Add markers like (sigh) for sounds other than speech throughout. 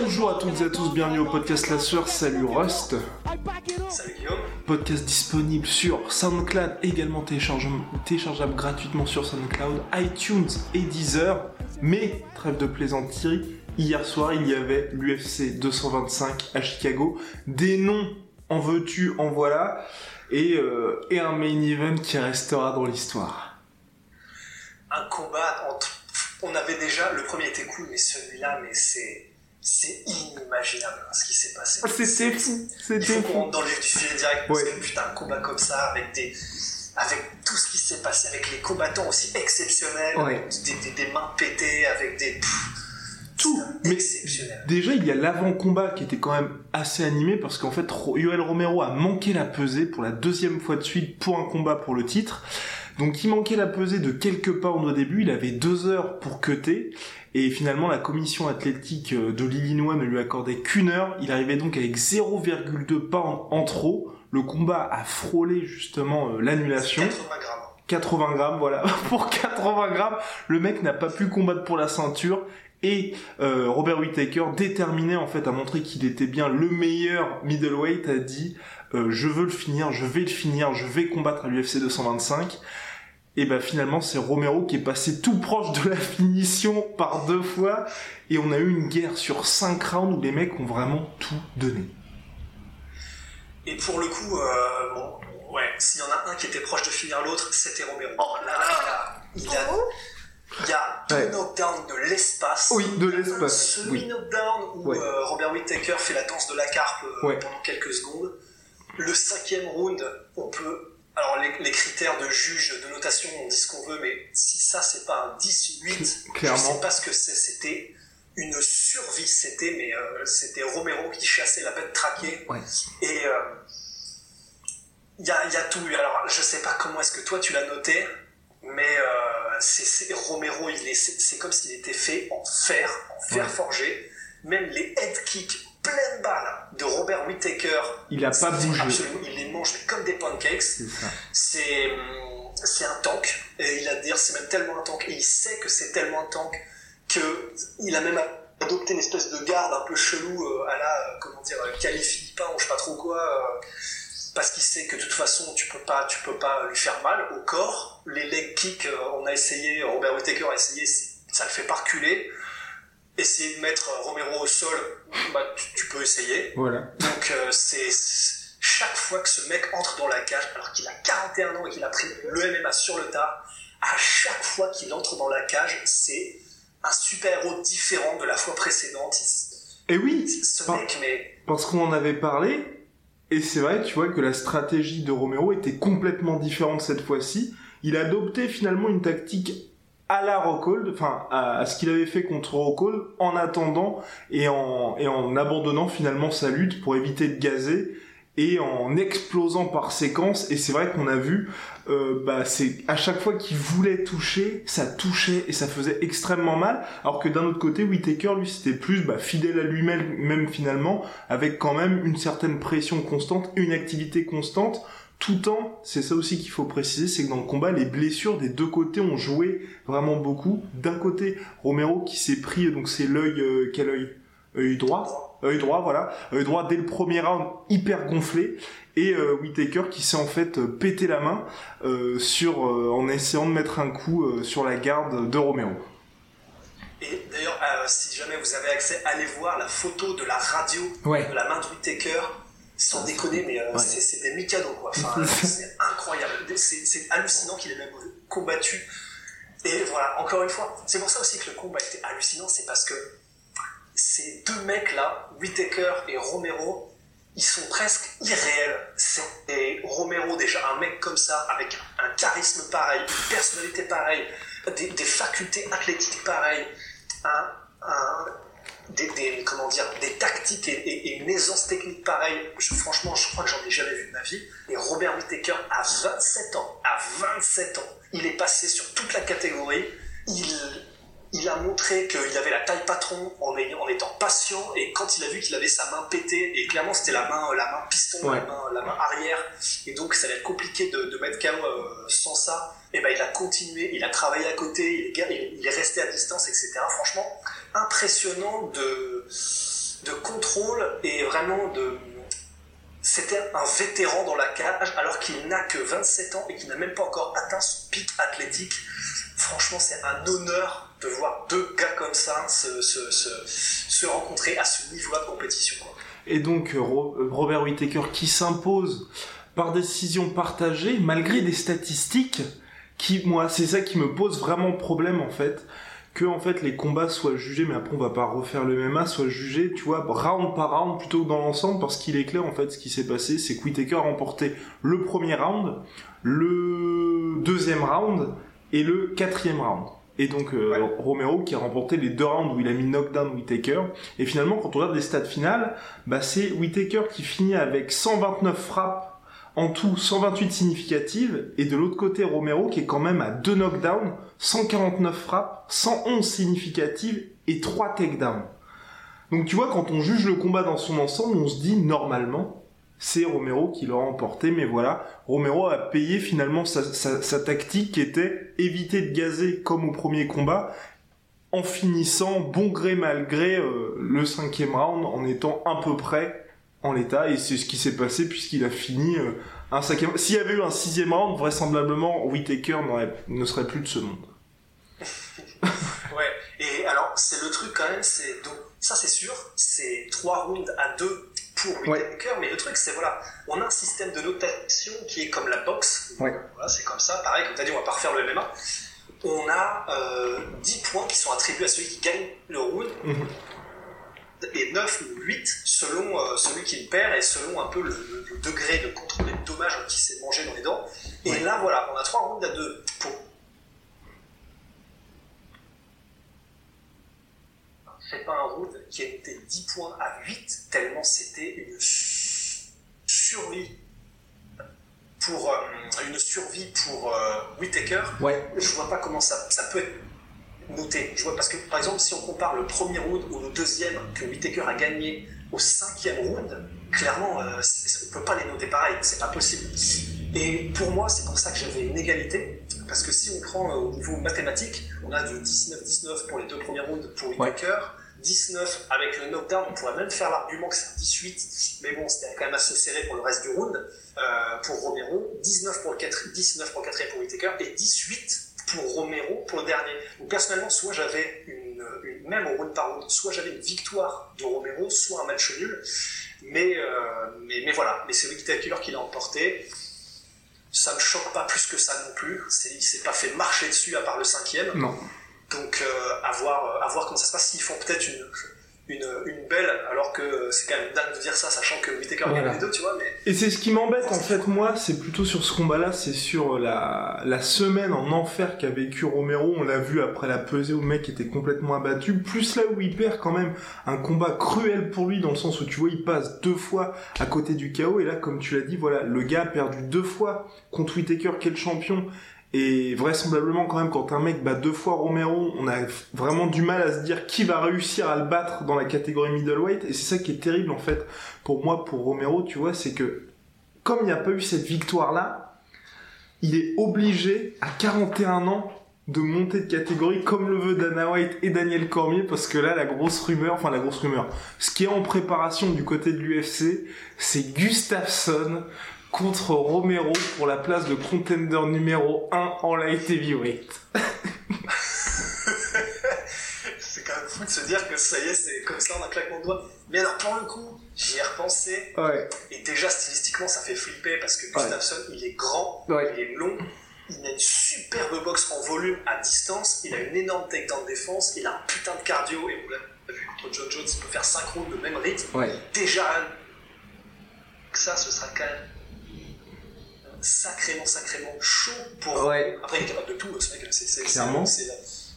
Bonjour à toutes et à tous, bienvenue au podcast La Sueur, salut Rust. Salut Guillaume. Podcast disponible sur SoundCloud, également téléchargeable, téléchargeable gratuitement sur SoundCloud, iTunes et Deezer. Mais, trêve de plaisanterie, hier soir il y avait l'UFC 225 à Chicago. Des noms en veux-tu, en voilà. Et, euh, et un main event qui restera dans l'histoire. Un combat entre. On avait déjà. Le premier était cool, mais celui-là, mais c'est. C'est inimaginable hein, ce qui s'est passé. Ah, C'était fou, Il c'était faut qu'on fou. rentre dans le vif du sujet direct parce Ouais. que putain, un combat comme ça, avec des. Avec tout ce qui s'est passé, avec les combattants aussi exceptionnels, Ouais. des, des- des mains pétées, avec des. pff, Tout, mais exceptionnel. Déjà, il y a l'avant-combat qui était quand même assez animé parce qu'en fait, Yoel Romero a manqué la pesée pour la deuxième fois de suite pour un combat pour le titre. Donc, il manquait la pesée de quelques pounds au début. Il avait deux heures pour cutter. Et finalement, la commission athlétique euh, de l'Illinois ne lui accordait qu'une heure. Il arrivait donc avec 0,2 pounds en trop. Le combat a frôlé justement euh, l'annulation. 80 grammes. 80 grammes, voilà. (laughs) Pour 80 grammes, le mec n'a pas pu combattre pour la ceinture. Et euh, Robert Whittaker, déterminé en fait à montrer qu'il était bien le meilleur middleweight, a dit je veux le finir, je vais le finir, je vais combattre à l'UFC 225. Et ben finalement c'est Romero qui est passé tout proche de la (laughs) finition par deux fois. Et on a eu une guerre sur 5 rounds où les mecs ont vraiment tout donné. Et pour le coup, euh, bon, ouais, s'il y en a un qui était proche de finir l'autre, c'était Romero. Là, là, il a, il y a deux Ouais. knockdowns de l'espace. Oui, de un l'espace, oui. semi-knockdown où Ouais. euh, Robert Whittaker fait la danse de la carpe euh, Ouais. pendant quelques secondes. Le cinquième round, on peut. Alors, les, les critères de juge, de notation, on dit ce qu'on veut, mais si ça, c'est pas un 10-8, je Clairement. sais pas ce que c'est. C'était une survie. C'était, mais euh, c'était Romero qui chassait la bête traquée. Ouais. Et euh, il y, a, il y a tout eu. Alors, je sais pas comment est-ce que toi tu l'as noté, mais euh, Romero, il est, c'est, c'est comme s'il était fait en fer, en fer Ouais. forgé. Même les head kicks pleine balle de Robert Whittaker, Il a pas bougé. Absolument, il les mange mais comme des pancakes. C'est hum, c'est un tank. Et il a dire, c'est même tellement un tank. Et il sait que c'est tellement un tank que il a même adopté une espèce de garde un peu chelou euh, à la, euh, comment dire, euh, Cali Philippin ou je sais pas trop quoi. euh, parce qu'il sait que de toute façon tu peux pas, tu peux pas lui faire mal au corps. Les leg kicks, on a essayé, Robert Whittaker a essayé, ça le fait pas reculer. Essayer de mettre Romero au sol, bah, tu, tu peux essayer. Voilà. Donc euh, c'est chaque fois que ce mec entre dans la cage, alors qu'il a 41 ans et qu'il a pris le MMA sur le tard, à chaque fois qu'il entre dans la cage, c'est un super-héros différent de la fois précédente. Et oui, Ce mec, mais Parce qu'on en avait parlé, et c'est vrai, tu vois, que la stratégie de Romero était complètement différente cette fois-ci. Il a adopté finalement une tactique à la Rockhold, enfin, à, ce qu'il avait fait contre Rockhold, en attendant et en, et abandonnant finalement sa lutte pour éviter de gazer et en explosant par séquence. Et c'est vrai qu'on a vu, euh, bah, c'est à chaque fois qu'il voulait toucher, ça touchait et ça faisait extrêmement mal. Alors que d'un autre côté, Whittaker, lui, c'était plus bah, fidèle à lui-même même finalement, avec quand même une certaine pression constante, une activité constante. Tout en, c'est ça aussi qu'il faut préciser, c'est que dans le combat, les blessures des deux côtés ont joué vraiment beaucoup. D'un côté, Romero qui s'est pris, donc c'est l'œil, euh, quel œil? Œil droit œil droit, voilà, œil droit dès le premier round hyper gonflé, et euh, Whittaker qui s'est en fait euh, pété la main euh, sur, euh, en essayant de mettre un coup sur la garde de Romero. Et d'ailleurs, si jamais vous avez accès, allez voir la photo de la radio Ouais. de la main de Whittaker. Sans déconner, mais euh, Ouais. c'est des Mikado, quoi. Enfin, (laughs) c'est incroyable. C'est hallucinant qu'il ait même combattu. Et voilà, encore une fois, c'est pour ça aussi que le combat était hallucinant, c'est parce que ces deux mecs-là, Whittaker et Romero, ils sont presque irréels. C'est Romero déjà, un mec comme ça, avec un charisme pareil, une personnalité pareille, des, des facultés athlétiques pareilles, un, un, des, des, comment dire, des tactiques et, et, et une aisance technique pareille. Je, franchement, je crois que j'en ai jamais vu de ma vie. Et Robert Whittaker, à 27 ans, à 27 ans, il est passé sur toute la catégorie. Il, il a montré qu'il avait la taille patron en, ayant, en étant patient et quand il a vu qu'il avait sa main pétée et clairement c'était la main la main piston Ouais. la, main, la main arrière et donc ça allait être compliqué de, de mettre KO euh, sans ça et ben il a continué il a travaillé à côté est, il est resté à distance etc franchement impressionnant de de contrôle et vraiment de c'était un vétéran dans la cage alors qu'il n'a que 27 ans et qu'il n'a même pas encore atteint son pic athlétique. Franchement, c'est un honneur de voir deux gars comme ça se, se, se, rencontrer à ce niveau-là de compétition. Et donc euh, euh, Robert Whittaker qui s'impose par décision partagée malgré des statistiques qui moi c'est ça qui me pose vraiment problème en fait que en fait les combats soient jugés mais après on va pas refaire le MMA soient jugés tu vois round par round plutôt que dans l'ensemble parce qu'il est clair en fait ce qui s'est passé c'est que Whittaker a remporté le premier round le deuxième round et le quatrième round et donc euh, Ouais. Romero qui a remporté les deux rounds où il a mis knockdown Whittaker et finalement, quand on regarde les stats finales, bah, c'est Whittaker qui finit avec 129 frappes en tout, 128 significatives, et de l'autre côté, Romero qui est quand même à 2 knockdowns, 149 frappes, 111 significatives et 3 takedowns. Donc tu vois, quand on juge le combat dans son ensemble, on se dit normalement, c'est Romero qui l'a remporté, mais voilà, Romero a payé finalement sa tactique qui était éviter de gazer comme au premier combat, en finissant bon gré mal gré euh, le cinquième round en étant à peu près en l'état et c'est ce qui s'est passé puisqu'il a fini euh, un cinquième s'il y avait eu un sixième round vraisemblablement Whittaker n'aurait- ne serait plus de ce monde (laughs) Ouais, et alors c'est le truc quand même, c'est donc ça c'est sûr, c'est trois rounds à deux pour Whittaker, mais le truc c'est voilà, on a un système de notation qui est comme la boxe, Ouais. voilà, c'est comme ça, pareil, comme tu as dit, on va pas refaire le MMA. On a euh, 10 points qui sont attribués à celui qui gagne le round, Mhm. Et 9 ou 8 selon euh, celui qui le perd et selon un peu le, le- le degré de contrôle et de dommage qui s'est mangé dans les dents. Et Ouais. là voilà, on a 3 rounds à 2 pour c'est pas un round qui était 10 points à 8, tellement c'était une su- survie pour euh, une survie pour euh, Whittaker. ouais Je vois pas comment ça, ça peut être Je vois parce que par exemple si on compare le premier round ou le deuxième que Whittaker a gagné au cinquième round, clairement euh, on peut pas les noter pareil, c'est pas possible. Et pour moi c'est pour ça que j'avais une égalité parce que si on prend euh, au niveau mathématique, on a de 19-19 pour les deux premiers rounds pour Whittaker. 19 avec le knockdown, on pourrait même faire l'argument que c'est un 18, mais bon, c'était quand même assez serré pour le reste du round, euh, pour Romero, 19 pour le 4, 19 pour le quatrième pour Whittaker, et 18 pour Romero pour le dernier. Donc personnellement, soit j'avais une, une- même au round par round, soit j'avais une victoire de Romero, soit un match nul, mais, euh, mais, mais voilà, mais c'est Whittaker qui l'a emporté. Ça me choque pas plus que ça non plus. C'est, il s'est pas fait marcher dessus à part le cinquième. non Donc euh, à, voir, à voir comment ça se passe. S'ils font peut-être une, une, une belle, alors que c'est quand même dingue de dire ça, sachant que Whittaker Voilà. gagne les deux, tu vois, mais Et c'est ce qui m'embête en fait moi, c'est plutôt sur ce combat-là, c'est sur la, la semaine en enfer qu'a vécu Romero, on l'a vu après la pesée où le mec était complètement abattu, plus là où il perd quand même un combat cruel pour lui dans le sens où tu vois il passe deux fois à côté du chaos et là comme tu l'as dit voilà, le gars a perdu deux fois contre Whittaker qui est le champion et vraisemblablement quand même quand un mec bat deux fois Romero, on a vraiment du mal à se dire qui va réussir à le battre dans la catégorie middleweight. Et c'est ça qui est terrible en fait pour moi pour Romero, tu vois, c'est que comme il n'y a pas eu cette victoire là, il est obligé à 41 ans de monter de catégorie comme le veut Dana White et Daniel Cormier parce que là la grosse rumeur, enfin la grosse rumeur, ce qui est en préparation du côté de l'UFC, c'est Gustafsson contre Romero pour la place de contender numéro 1 en light heavyweight. (laughs) c'est quand même fou de se dire que ça y est, c'est comme ça en un claquement de doigts. Mais alors pour le coup, j'y ai repensé, Ouais. et déjà stylistiquement ça fait flipper parce que Gustafsson, il est grand, Ouais. il est long, il a une superbe boxe en volume à distance, il a une énorme takedown défense, il a un putain de cardio, et on l'a vu contre John Jones, il peut faire 5 rounds de même rythme. Déjà que ça, ce sera quand même sacrément, sacrément chaud pour. Ouais. Après, il est capable de tout, ce mec. C'est, c'est, Clairement. c'est,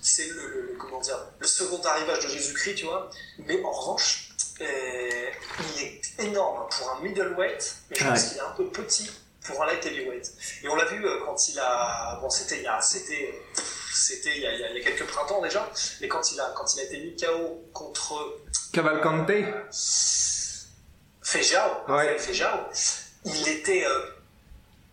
c'est le, le- le- comment dire, le second arrivage de Jésus-Christ, tu vois. Mais en revanche, euh, il est énorme pour un middleweight, mais je pense Ouais. qu'il est un peu petit pour un light heavyweight. Et on l'a vu euh, quand il a, bon, c'était il y a, c'était, c'était il y a, il y quelques printemps déjà, mais quand il a, quand il a été mis KO contre Cavalcante. Fejao, Ouais. Fejao, il était euh,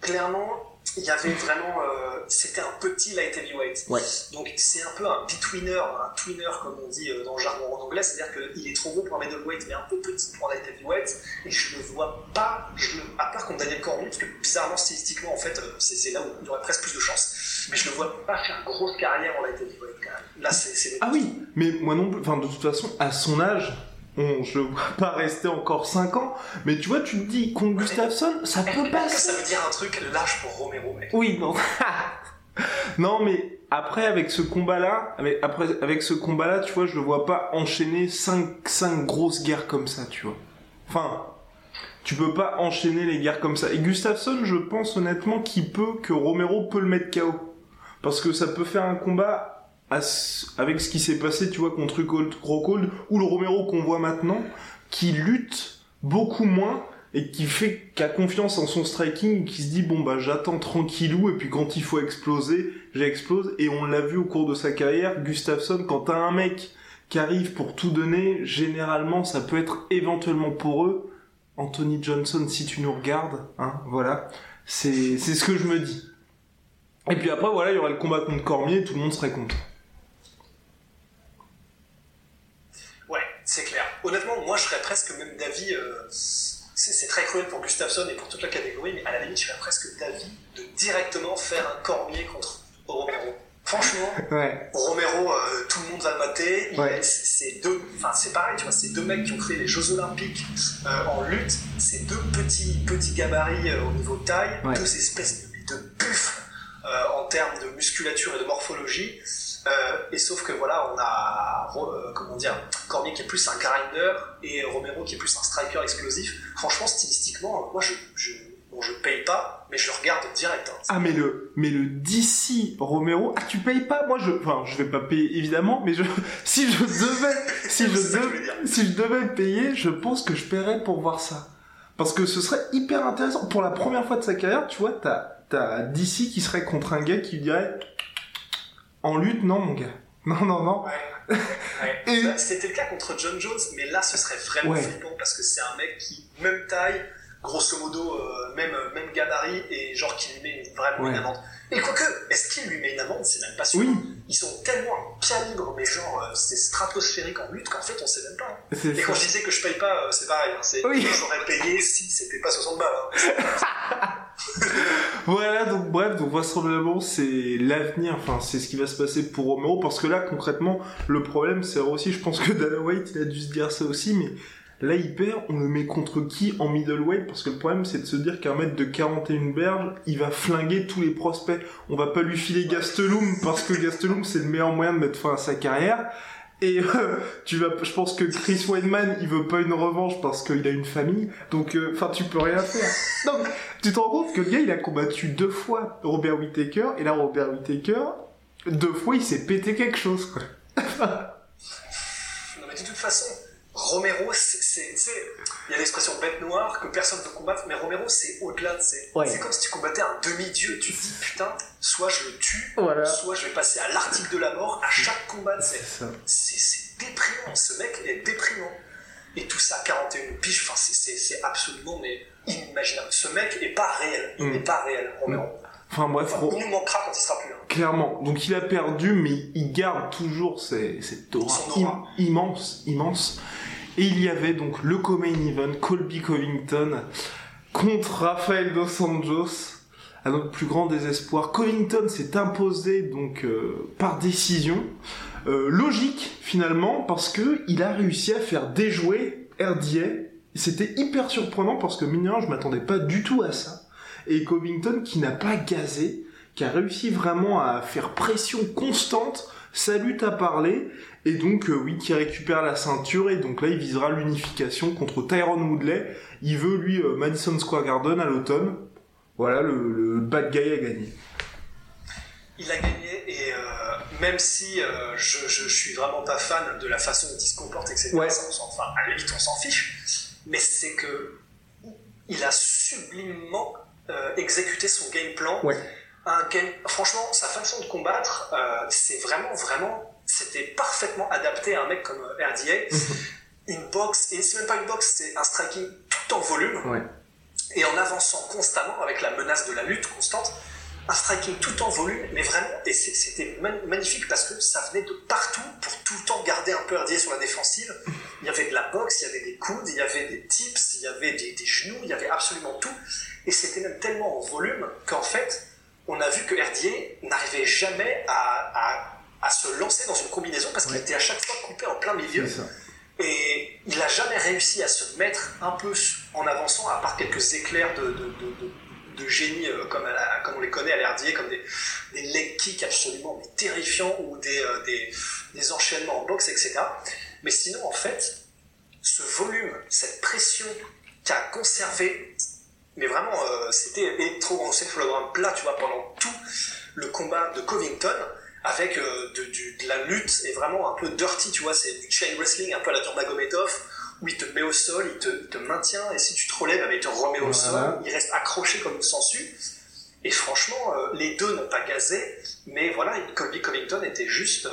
clairement, il y avait vraiment, euh, c'était un petit light heavyweight. Ouais. Donc c'est un peu un betweener, un tweener comme on dit euh, dans le jargon en anglais, c'est-à-dire qu'il est trop gros pour un middleweight mais un peu petit pour un light heavyweight. Et je ne vois pas, je le- à part contre Daniel Cormier, parce que bizarrement stylistiquement en fait, euh, c'est c'est là où il aurait presque plus de chance. Mais je ne vois pas faire une grosse carrière en light heavyweight quand même. Là c'est c'est- Ah oui, mais moi non plus. Enfin, de toute façon, à son âge, on, je le vois pas rester encore 5 ans. Mais tu vois, tu te dis, contre Gustafsson, ça peut Est-ce que passer. ça veut dire un truc lâche pour Romero, mec. Oui, non. (laughs) non, mais après, avec ce combat-là, avec, après, avec ce combat-là, tu vois, je le vois pas enchaîner 5, cinq grosses guerres comme ça, tu vois. Enfin, tu peux pas enchaîner les guerres comme ça. Et Gustafsson, je pense honnêtement qu'il peut, que Romero peut le mettre KO. Parce que ça peut faire un combat avec ce qui s'est passé, tu vois, contre Rockhold, ou le Romero qu'on voit maintenant, qui lutte beaucoup moins et qui fait qui a confiance en son striking, qui se dit bon bah j'attends tranquillou et puis quand il faut exploser, j'explose et on l'a vu au cours de sa carrière, Gustafsson quand t'as un mec qui arrive pour tout donner, généralement ça peut être éventuellement pour eux. Anthony Johnson, si tu nous regardes, hein, voilà, c'est ce que je me dis. Et puis après voilà, il y aura le combat contre Cormier, tout le monde serait content. Ouais, c'est clair. Honnêtement, moi, je serais presque même d'avis. euh, c'est très cruel pour Gustafsson et pour toute la catégorie, mais à la limite, je serais presque d'avis de directement faire un Cormier contre Romero. Franchement, (laughs) Ouais. Romero, euh, tout le monde va le mater. Ouais. c'est- deux, enfin c'est pareil, tu vois, c'est deux mecs qui ont fait les Jeux Olympiques euh, en lutte. C'est deux petits petits gabarits euh, au niveau taille, Ouais. deux espèces de, de buffles en termes de musculature et de morphologie. Euh, et sauf que voilà, on a euh, comment dire, Cormier qui est plus un grinder et Romero qui est plus un striker explosif. Franchement, stylistiquement, moi je je bon, je paye pas, mais je le regarde direct. hein. Ah mais le mais le DC Romero, ah tu payes pas? Moi je enfin je vais pas payer évidemment, mais je (laughs) si je devais si je devais si je devais payer, je pense que je paierais pour voir ça. Parce que ce serait hyper intéressant pour la première fois de sa carrière, tu vois, t'as t'as DC qui serait contre un gars qui dirait en lutte non mon gars. (laughs) Non non non. Ouais. (laughs) Ouais. Et- Bah, C'était le cas contre John Jones, mais là ce serait vraiment Ouais. flippant parce que c'est un mec qui, même taille, grosso modo, euh, même, même gabarit, et genre qui lui met une- vraiment une Ouais. amende. Et quoique, est-ce qu'il lui met une amende? C'est même pas sûr. Oui. Ils sont tellement un calibre, mais genre, euh, c'est stratosphérique en lutte qu'en fait on sait même pas. hein. Et ça. quand je disais que je paye pas, euh, c'est pareil. hein, c'est Oui. J'aurais payé si c'était pas 60 balles. hein. (laughs) (laughs) Voilà, donc bref, donc vraisemblablement c'est l'avenir, enfin c'est ce qui va se passer pour Romero, parce que là concrètement, le problème c'est aussi, je pense que Dana White il a dû se dire ça aussi, mais là il perd, on le met contre qui en middleweight, parce que le problème c'est de se dire qu'un mètre de 41 berges, il va flinguer tous les prospects, on va pas lui filer Gastelum, parce que Gastelum c'est le meilleur moyen de mettre fin à sa carrière, et euh, tu vas, je pense que Chris Weidman, il veut pas une revanche parce qu'il a une famille, donc euh, enfin tu peux rien faire. Donc tu te rends compte que le gars il a combattu deux fois Robert Whittaker et là Robert Whittaker deux fois il s'est pété quelque chose quoi. Non, mais de toute façon, Romero, c'est. Il y a l'expression bête noire que personne ne veut combattre, mais Romero, c'est au-delà. C'est Ouais. c'est comme si tu combattais un demi-dieu. Tu te dis, putain, soit je le tue, Voilà. soit je vais passer à l'article de la mort à chaque combat. C'est ça. c'est- déprimant. Ce mec est déprimant. Et tout ça, 41 piges, enfin, c'est- c'est c'est absolument mais inimaginable. Ce mec est pas réel. Il Mm. n'est pas réel, Romero. Enfin bref, Enfin, il nous manquera quand il sera plus là. clairement. Donc il a perdu mais il garde toujours cette aura, Son aura. im- immense, immense. Et il y avait donc le co-main event Colby Covington contre Rafael Dos Anjos. À notre plus grand désespoir, Covington s'est imposé donc euh, par décision. Euh, logique finalement parce que il a réussi à faire déjouer RDA. C'était hyper surprenant parce que rien, je m'attendais pas du tout à ça. Et Covington qui n'a pas gazé, qui a réussi vraiment à faire pression constante, sa lutte à parler, et donc euh, oui, qui récupère la ceinture, et donc là il visera l'unification contre Tyron Woodley. Il veut lui euh, Madison Square Garden à l'automne. Voilà, le, bad guy a gagné. Il a gagné, et euh, même si je, je, suis vraiment pas fan de la façon dont il se comporte, etc., ouais. enfin, à la limite on s'en fiche, mais c'est que il a sublimement exécuté son game plan. Ouais un game, franchement, sa façon de combattre, euh, c'est vraiment, vraiment, c'était parfaitement adapté à un mec comme euh, RDA. une boxe, et c'est même pas une boxe, c'est un striking tout en volume. Et en avançant constamment avec la menace de la lutte constante, un striking tout en volume, mais vraiment, et c'était magnifique parce que ça venait de partout pour tout le temps garder un peu RDA sur la défensive. Il y avait de la boxe, il y avait des coudes, il y avait des tips, il y avait des, des genoux, il y avait absolument tout. Et c'était même tellement en volume qu'en fait, on a vu que RDA n'arrivait jamais à, se lancer dans une combinaison parce qu'il était à chaque fois coupé en plein milieu. Et il n'a jamais réussi à se mettre un peu en avançant, à part quelques éclairs de, génie euh, comme, comme, on les connaît à l'RDA, comme des, leg kicks absolument terrifiants ou euh, des, des, enchaînements en boxe, etc. Mais sinon, en fait, ce volume, cette pression qu'a conservé mais vraiment, euh, c'était électro-encéphalogramme plat, tu vois, pendant tout le combat de Covington, avec euh, de, de, la lutte et vraiment un peu dirty, tu vois, c'est du chain wrestling, un peu à la Nurmagomedov, où il te met au sol, il te, il te maintient, et si tu te relèves, il te remet au sol, il reste accroché comme une sangsue. Et franchement, euh, les deux n'ont pas gazé, mais voilà, Colby Covington était juste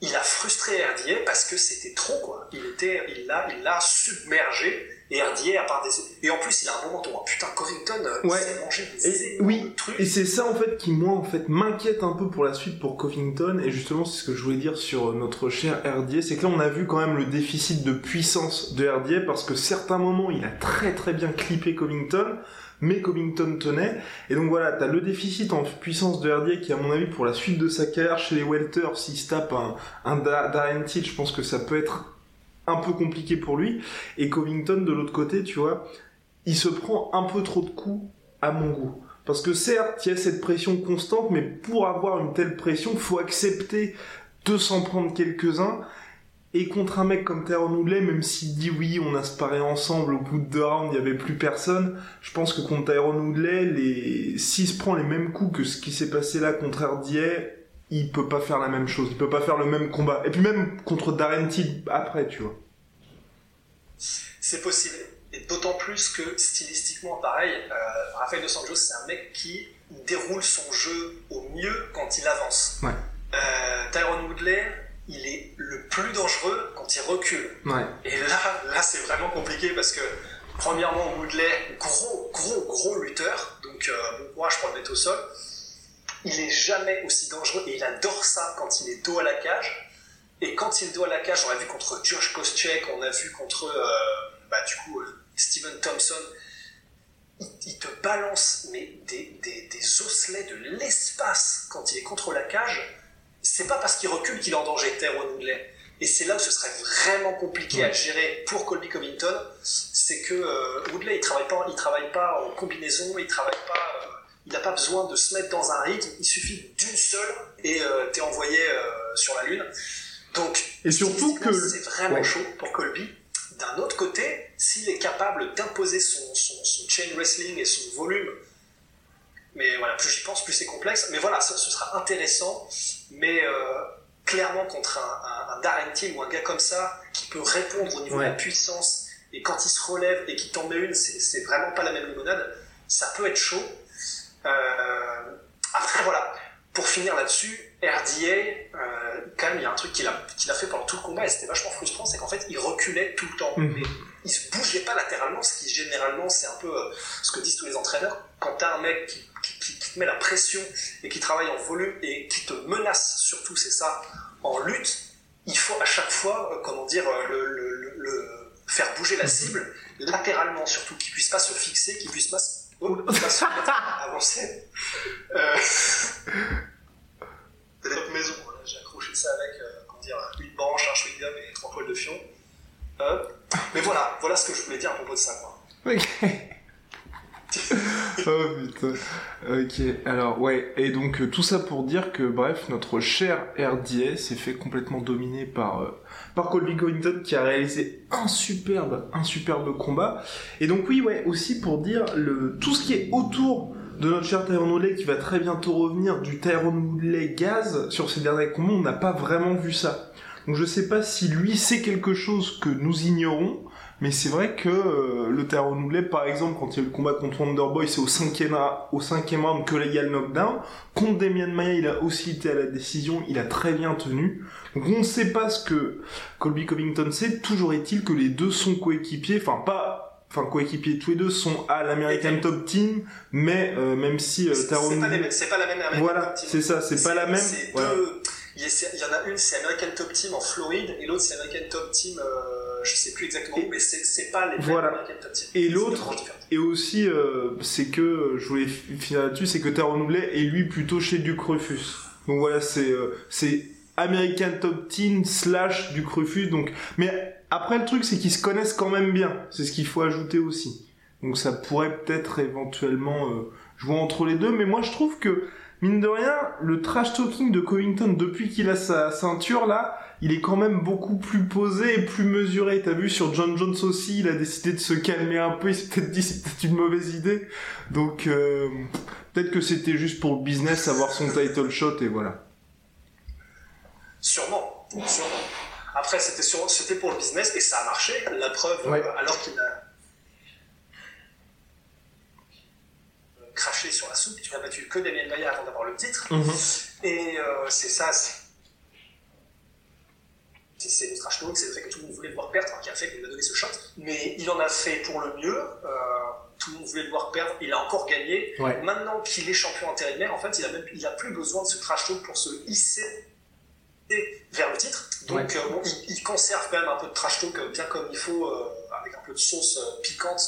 il a frustré RDA parce que c'était trop quoi. Il était, il l'a, il l'a submergé et RDA à part des et en plus il a un moment où putain Covington euh, ouais. s'est mangé des et, oui trucs. et c'est ça en fait qui moi en fait m'inquiète un peu pour la suite pour Covington et justement c'est ce que je voulais dire sur notre cher RDA c'est que là on a vu quand même le déficit de puissance de RDA parce que certains moments il a très très bien clippé Covington mais Covington tenait. Et donc voilà, t'as le déficit en puissance de RDA qui, à mon avis, pour la suite de sa carrière chez les welters, s'il se tape un, un Darren Till, je pense que ça peut être un peu compliqué pour lui. Et Covington, de l'autre côté, tu vois, il se prend un peu trop de coups à mon goût. Parce que certes, il y a cette pression constante, mais pour avoir une telle pression, faut accepter de s'en prendre quelques-uns. Et contre un mec comme Tyrone Woodley, même s'il dit oui, on a sparé ensemble, au bout de deux rounds, il n'y avait plus personne, je pense que contre Tyrone Woodley, les... s'il se prend les mêmes coups que ce qui s'est passé là contre RDA, il peut pas faire la même chose, il peut pas faire le même combat. Et puis même contre Darren Till après, tu vois. C'est possible. Et d'autant plus que stylistiquement, pareil, euh, Rafael Dos Anjos, c'est un mec qui déroule son jeu au mieux quand il avance. Ouais. Euh, Tyrone Woodley, il est le plus dangereux quand il recule. Et là, là c'est vraiment compliqué parce que, premièrement, Woodley, gros, gros, gros lutteur, donc euh, bon courage pour le mettre au sol. Il est jamais aussi dangereux et il adore ça quand il est dos à la cage. Et quand il à la cage, on l'a vu contre Josh Koscheck, on a vu contre, euh, bah, du coup, euh, Steven Thompson. Il, te balance mais des, des, des osselets de l'espace quand il est contre la cage c'est pas parce qu'il recule qu'il est en danger, Tyrone Woodley. Et c'est là où ce serait vraiment compliqué à gérer pour Colby Covington, c'est que euh, Woodley il travaille pas, il travaille pas en combinaison, il travaille pas, euh, il n'a pas besoin de se mettre dans un rythme, il suffit d'une seule et euh, t'es envoyé sur la lune. Donc et surtout que c'est vraiment chaud pour Colby. D'un autre côté, s'il est capable d'imposer son, son, son chain wrestling et son volume mais voilà, plus j'y pense, plus c'est complexe. Mais voilà, ce, sera intéressant. Mais euh, clairement, contre un, un, Darren Till ou un gars comme ça, qui peut répondre au niveau de la puissance, et quand il se relève et qu'il tombe une, c'est vraiment pas la même limonade, ça peut être chaud. Euh, après, voilà, pour finir là-dessus, RDA, euh, quand même, il y a un truc qu'il a, qu'il a fait pendant tout le combat, et c'était vachement frustrant, c'est qu'en fait, il reculait tout le temps. Mhm. Mais il se bougeait pas latéralement, ce qui généralement, c'est un peu ce que disent tous les entraîneurs. Quand t'as un mec qui qui, te met la pression et qui travaille en volume et qui te menace surtout, c'est ça, en lutte, il faut à chaque fois, euh, comment dire, euh, le, faire bouger la cible, latéralement surtout, qu'il puisse pas se fixer, qu'il puisse pas, se, oh, avancer. Euh, notre maison, j'ai accroché ça avec comment dire, une branche, un chewing et trois poils de fion. mais voilà, voilà ce que je voulais dire à propos de ça. Quoi. (laughs) oh putain. Ok, alors ouais, et donc euh, tout ça pour dire que bref, notre cher RDS s'est fait complètement dominer par euh, par Colby Covington qui a réalisé un superbe un superbe combat. Et donc oui, ouais, aussi pour dire le tout ce qui est autour de notre cher Tyron Woodley qui va très bientôt revenir du Tyron Woodley gaz sur ses derniers combats, on n'a pas vraiment vu ça. Donc je sais pas si lui sait quelque chose que nous ignorons, mais c'est vrai que euh, le Tyron Woodley, par exemple, quand il y a le combat contre Wonderboy, c'est au cinquième, au cinquième round que le knockdown. Contre Demian Maia, il a aussi été à la décision, il a très bien tenu. Donc on ne sait pas ce que Colby Covington sait, toujours est-il que les deux sont coéquipiers, enfin pas... Enfin, coéquipiers, tous les deux sont à l'American Top Team, mais euh, même si euh, Tyron c'est pas, les pas la même American Voilà, Top Team. c'est ça, c'est pas la même. c'est Voilà. deux- il, y en a une, c'est American Top Team en Floride, et l'autre, c'est American Top Team, euh, je sais plus exactement, Et- mais c'est pas les mêmes Voilà. American Top Team. Et l'autre-. Et aussi, euh, c'est que, je voulais fi- finir là-dessus, c'est que Tyron Woodley est lui plutôt chez Duke Rufus. Donc voilà, c'est euh, c'est American Top Team slash Duke Rufus. Donc, mais après le truc, c'est qu'ils se connaissent quand même bien. C'est ce qu'il faut ajouter aussi. Donc ça pourrait peut-être éventuellement euh, jouer entre les deux. Mais moi, je trouve que mine de rien, le trash talking de Covington depuis qu'il a sa ceinture là, il est quand même beaucoup plus posé et plus mesuré. T'as vu sur John Jones aussi, il a décidé de se calmer un peu. Il s'est peut-être dit (laughs) c'est peut-être une mauvaise idée. Donc euh, peut-être que c'était juste pour le business, avoir son title shot et voilà. Sûrement, sûrement. Après, c'était sur- c'était pour le business, et ça a marché. La preuve, Ouais. euh, alors qu'il a craché sur la soupe, tu n'as battu que Damien Maia avant d'avoir le titre. Et euh, c'est ça, c'est c'est- c'est le trash talk, c'est le fait que tout le monde voulait le voir perdre hein, qui a fait qu'il a donné ce shot. Mais il en a fait pour le mieux. euh, tout le monde voulait le voir perdre. Il a encore gagné. Ouais. Maintenant qu'il est champion intérimaire, en fait, il a même, il a plus besoin de ce trash talk pour se hisser vers le titre. Donc, Ouais. euh, bon, il, il conserve quand même un peu de trash talk euh, bien comme il faut, euh, avec un peu de sauce piquante,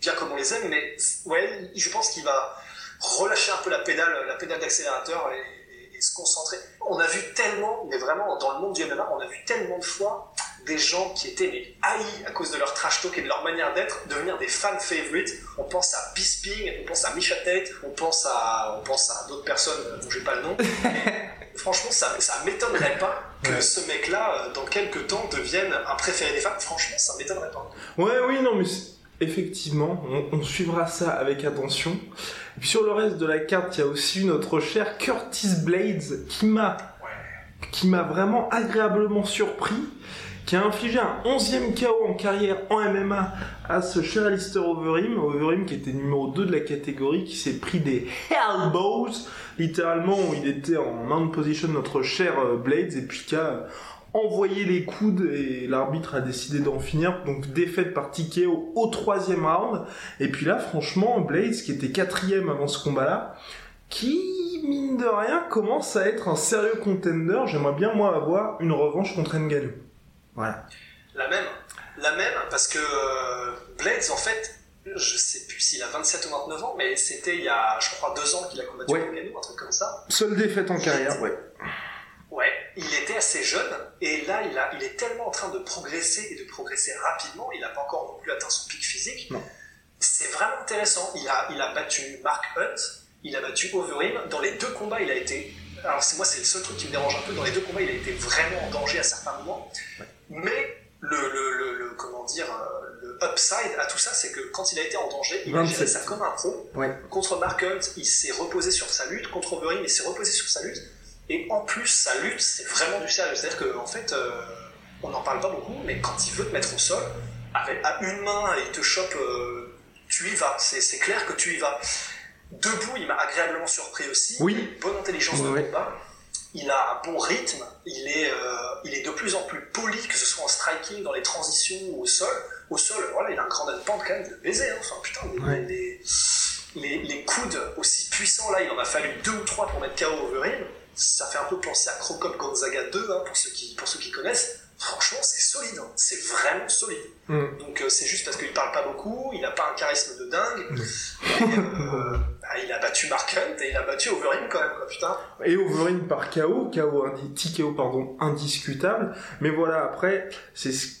bien comme on les aime. Mais ouais, je pense qu'il va relâcher un peu la pédale, la pédale d'accélérateur et, et- et se concentrer. On a vu tellement, mais vraiment dans le monde du MMA, on a vu tellement de fois des gens qui étaient mais, haïs à cause de leur trash talk et de leur manière d'être devenir des fan favorites. On pense à Bisping, on pense à Misha Tate, on pense à, on pense à d'autres personnes dont j'ai pas le nom. Mais (laughs) franchement, ça, ça m'étonnerait pas que Ouais. ce mec-là, euh, dans quelques temps, devienne un préféré des fans. Franchement, ça m'étonnerait pas. Ouais, oui, non, mais effectivement, on, on suivra ça avec attention. Et puis sur le reste de la carte, il y a aussi notre cher Curtis Blades qui m'a qui m'a vraiment agréablement surpris, qui a infligé un 11e KO en carrière en MMA à ce cher Alistair Overeem, Overeem qui était numéro 2 de la catégorie, qui s'est pris des elbows, littéralement où il était en mount position notre cher euh, Blades, et puis qui a envoyé les coudes et l'arbitre a décidé d'en finir, donc défaite par TKO au troisième round, et puis là franchement Blades qui était quatrième avant ce combat-là, qui, mine de rien, commence à être un sérieux contender. J'aimerais bien, moi, avoir une revanche contre Ngannou. Voilà. La même, la même, parce que euh, Blades, en fait, je sais plus s'il a 27 ou 29 ans, mais c'était il y a, je crois, deux ans qu'il a combattu Ouais. Un truc comme ça. Seule défaite en carrière, ouais. Ouais, il était assez jeune, et là, il, a, il est tellement en train de progresser et de progresser rapidement, il n'a pas encore non plus atteint son pic physique. Non. C'est vraiment intéressant. Il a, il a battu Mark Hunt, il a battu Overeem. Dans les deux combats, il a été. Alors, c'est moi, c'est le seul truc qui me dérange un peu. Dans les deux combats, il a été vraiment en danger à certains moments. Mais le, le, le, le- comment dire, euh, le upside à tout ça, c'est que quand il a été en danger, il a 27. géré ça comme un pro. Ouais. Contre Mark Hunt, il s'est reposé sur sa lutte. Contre Overeem, il s'est reposé sur sa lutte. Et en plus, sa lutte, c'est vraiment du sérieux. C'est-à-dire qu'en fait, euh, on n'en parle pas beaucoup, mais quand il veut te mettre au sol, avec, à une main, il te chope, euh, tu y vas. C'est c'est clair que tu y vas. Debout, il m'a agréablement surpris aussi. Oui. Bonne intelligence de Ouais. Il a un bon rythme. Il est, euh, il est de plus en plus poli, que ce soit en striking, dans les transitions ou au sol. Au sol, voilà, il a un grand pente quand même de baiser. hein. Enfin, putain, Ouais. les, les, les coudes aussi puissants, là, il en a fallu deux ou trois pour mettre KO Overeem. Ça fait un peu penser à Crocop Gonzaga 2, hein, pour, ceux qui, pour ceux qui connaissent. Franchement, c'est solide. hein. C'est vraiment solide. Mm. Donc euh, c'est juste parce qu'il parle pas beaucoup, il a pas un charisme de dingue. Et, euh, (laughs) bah, il a battu Mark Hunt et il a battu Overeem quand même, quoi, putain. Et Overeem par KO, KO indi- pardon, indiscutable. Mais voilà, après, c'est ce-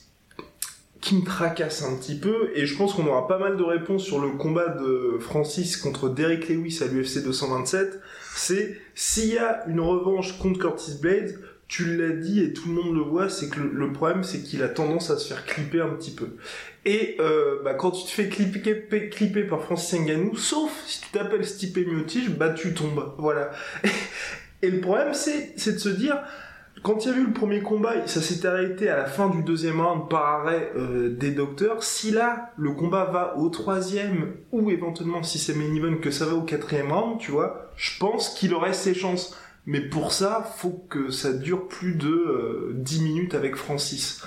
qui me tracasse un petit peu, et je pense qu'on aura pas mal de réponses sur le combat de Francis contre Derek Lewis à l'UFC 227, c'est s'il y a une revanche contre Curtis Blades, tu l'as dit et tout le monde le voit, c'est que le, problème c'est qu'il a tendance à se faire clipper un petit peu. Et euh, bah, quand tu te fais clipper, clipper par Francis Ngannou, sauf si tu t'appelles Stipe Miocic, bah tu tombes. Voilà. (laughs) Et le problème c'est, de se dire, quand il y a eu le premier combat, ça s'est arrêté à la fin du deuxième round par arrêt euh, des docteurs. Si là, le combat va au troisième, ou éventuellement si c'est main que ça va au quatrième round, tu vois, je pense qu'il aurait ses chances. Mais pour ça, faut que ça dure plus de 10 euh, minutes avec Francis.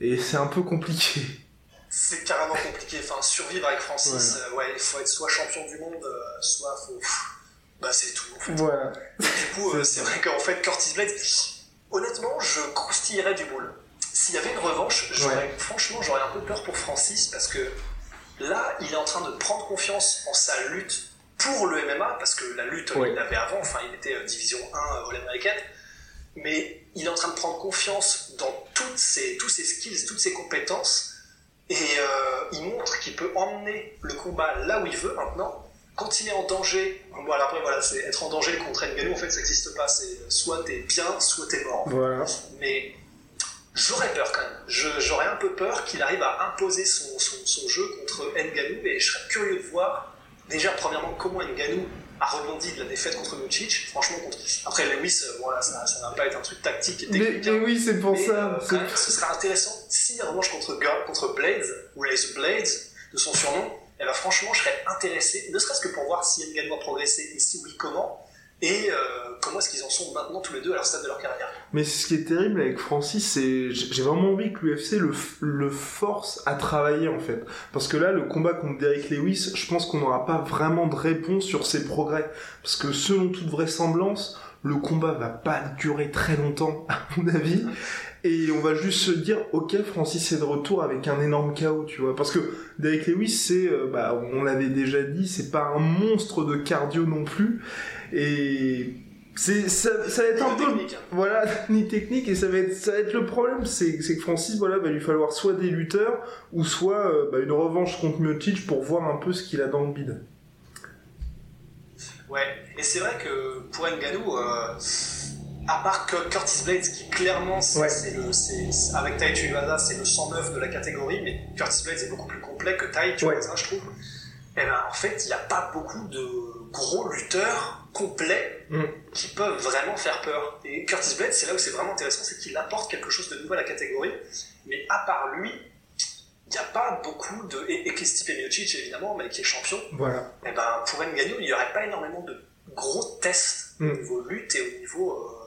Et c'est un peu compliqué. C'est carrément compliqué. Enfin, survivre avec Francis, ouais. Euh, il faut être soit champion du monde, soit faut... Bah c'est tout en fait. Voilà. Du coup, c'est vrai qu'en fait, Curtis Blade Honnêtement, je croustillerais du boule. S'il y avait une revanche, franchement, j'aurais un peu peur pour Francis parce que là, il est en train de prendre confiance en sa lutte pour le MMA, parce que la lutte, il l'avait avant, enfin, il était euh, division 1 euh, all-américaine, mais il est en train de prendre confiance dans toutes ses, tous ses skills, toutes ses compétences, et euh, il montre qu'il peut emmener le combat là où il veut maintenant, quand il est en danger, alors après, voilà, c'est être en danger contre Ngannou, en fait, ça n'existe pas. C'est soit t'es bien, soit t'es mort. Voilà. Mais j'aurais peur quand même. J'aurais un peu peur qu'il arrive à imposer son, son, jeu contre Ngannou et je serais curieux de voir, déjà, premièrement, comment Ngannou a rebondi de la défaite contre Lucic. Franchement, contre... après Lewis, euh, voilà, ça, ça va pas être un truc tactique et technique. Mais, oui, c'est pour ça. Euh, ce serait intéressant si, en revanche, contre, contre Blades, Raise Blades, de son surnom, et eh ben, franchement, je serais intéressé, ne serait-ce que pour voir si Ngannou a progressé et si oui, comment. Et euh, comment est-ce qu'ils en sont maintenant tous les deux à leur stade de leur carrière? Mais ce qui est terrible avec Francis, c'est j'ai vraiment envie que l'UFC le, le force à travailler en fait. Parce que là, le combat contre Derek Lewis, je pense qu'on n'aura pas vraiment de réponse sur ses progrès. Parce que selon toute vraisemblance, le combat va pas durer très longtemps, (laughs) à mon avis et on va juste se dire ok Francis est de retour avec un énorme chaos tu vois parce que Derek Lewis c'est euh, bah on l'avait déjà dit c'est pas un monstre de cardio non plus et c'est ça, ça, va être un peu technique. voilà (laughs) ni technique et ça va être ça va être le problème c'est que Francis voilà va lui falloir soit des lutteurs ou soit euh, bah, une revanche contre Miocic pour voir un peu ce qu'il a dans le bide ouais et c'est vrai que pour Ngannou euh à part que Curtis Blades, qui clairement, c'est, le, c'est, avec Tai Tuivasa, c'est le 109 de la catégorie, mais Curtis Blades est beaucoup plus complet que Tai Tuivasa, je trouve. Et eh ben, en fait, il n'y a pas beaucoup de gros lutteurs complets mm. qui peuvent vraiment faire peur. Et Curtis Blades, c'est là où c'est vraiment intéressant, c'est qu'il apporte quelque chose de nouveau à la catégorie, mais à part lui, il n'y a pas beaucoup de. Et, et Stipe Miocic, évidemment, mais qui est champion. Voilà. Et eh ben, pour Ngannou, il n'y aurait pas énormément de gros tests au mm. niveau lutte et au niveau. Euh,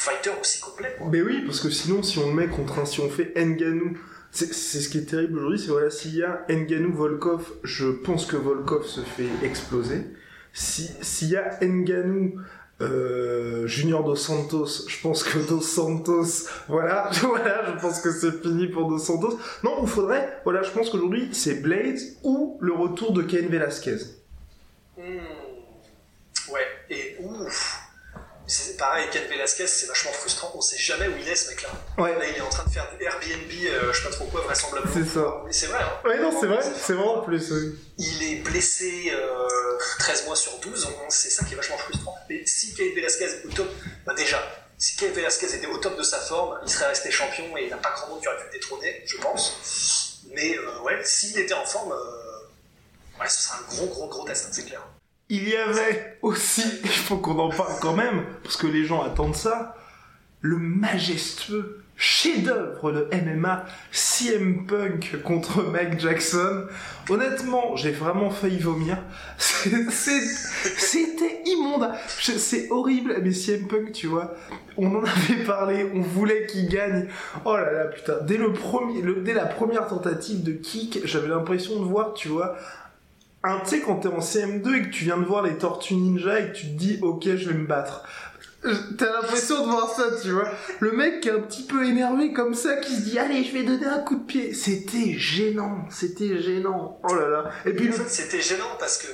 fighter aussi complet. Mais oui, parce que sinon, si on le met contre un, si on fait Nganou, c'est ce qui est terrible aujourd'hui, c'est voilà, s'il y a Nganou Volkov, je pense que Volkov se fait exploser. Si s'il y a Nganou euh, Junior Dos Santos, je pense que Dos Santos, voilà, (laughs) voilà, je pense que c'est fini pour Dos Santos. Non, il faudrait, voilà, je pense qu'aujourd'hui c'est Blades ou le retour de Ken Velasquez. Hmm. Ouais, et ouf, c'est pareil, Ken Velasquez, c'est vachement frustrant. On sait jamais où il est, ce mec-là. Ouais. Là, il est en train de faire du Airbnb, euh, je sais pas trop quoi, vraisemblablement. C'est ça. Mais c'est vrai, hein. Ouais, non, c'est vrai, c'est vrai en plus. Il est blessé 13 euh, mois sur 12, c'est ça qui est vachement frustrant. Mais si Ken Velasquez est au top, bah déjà, si Ken Velasquez était au top de sa forme, il serait resté champion et il n'a pas grand monde qui aurait pu le détrôner, je pense. Mais euh, ouais, s'il était en forme, ouais, ce serait un gros, gros, gros test, c'est clair. Il y avait aussi, (laughs) il faut qu'on en parle quand même, parce que les gens attendent ça, le majestueux chef-d'œuvre de MMA CM Punk contre Mike Jackson. Honnêtement, j'ai vraiment failli vomir. (laughs) C'était immonde. C'est horrible, mais CM Punk, tu vois, on en avait parlé, on voulait qu'il gagne. Oh là là, putain. Dès dès la première tentative de kick, j'avais l'impression de voir, tu vois, un, tu sais, quand t'es en CM2 et que tu viens de voir les Tortues Ninja et que tu te dis, ok, je vais me battre. T'as l'impression de voir ça, tu vois. Le mec qui est un petit peu énervé comme ça, qui se dit, allez, je vais donner un coup de pied. C'était gênant, c'était gênant. Oh là là. Et puis, c'était gênant parce que.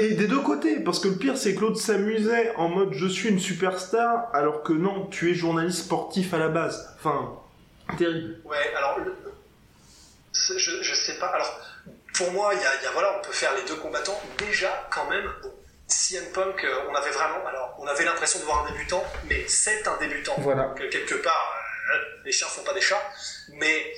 Et des deux côtés, parce que le pire c'est que l'autre s'amusait en mode je suis une superstar, alors que non, tu es journaliste sportif à la base. Enfin, terrible. Ouais, alors je, je sais pas. Alors, pour moi, il y a, il y a- voilà, on peut faire les deux combattants. Déjà, quand même, bon, CM Punk, euh, on avait vraiment, alors, on avait l'impression de voir un débutant, mais c'est un débutant. Voilà. Donc, euh, quelque part, euh, les chiens font pas des chats. Mais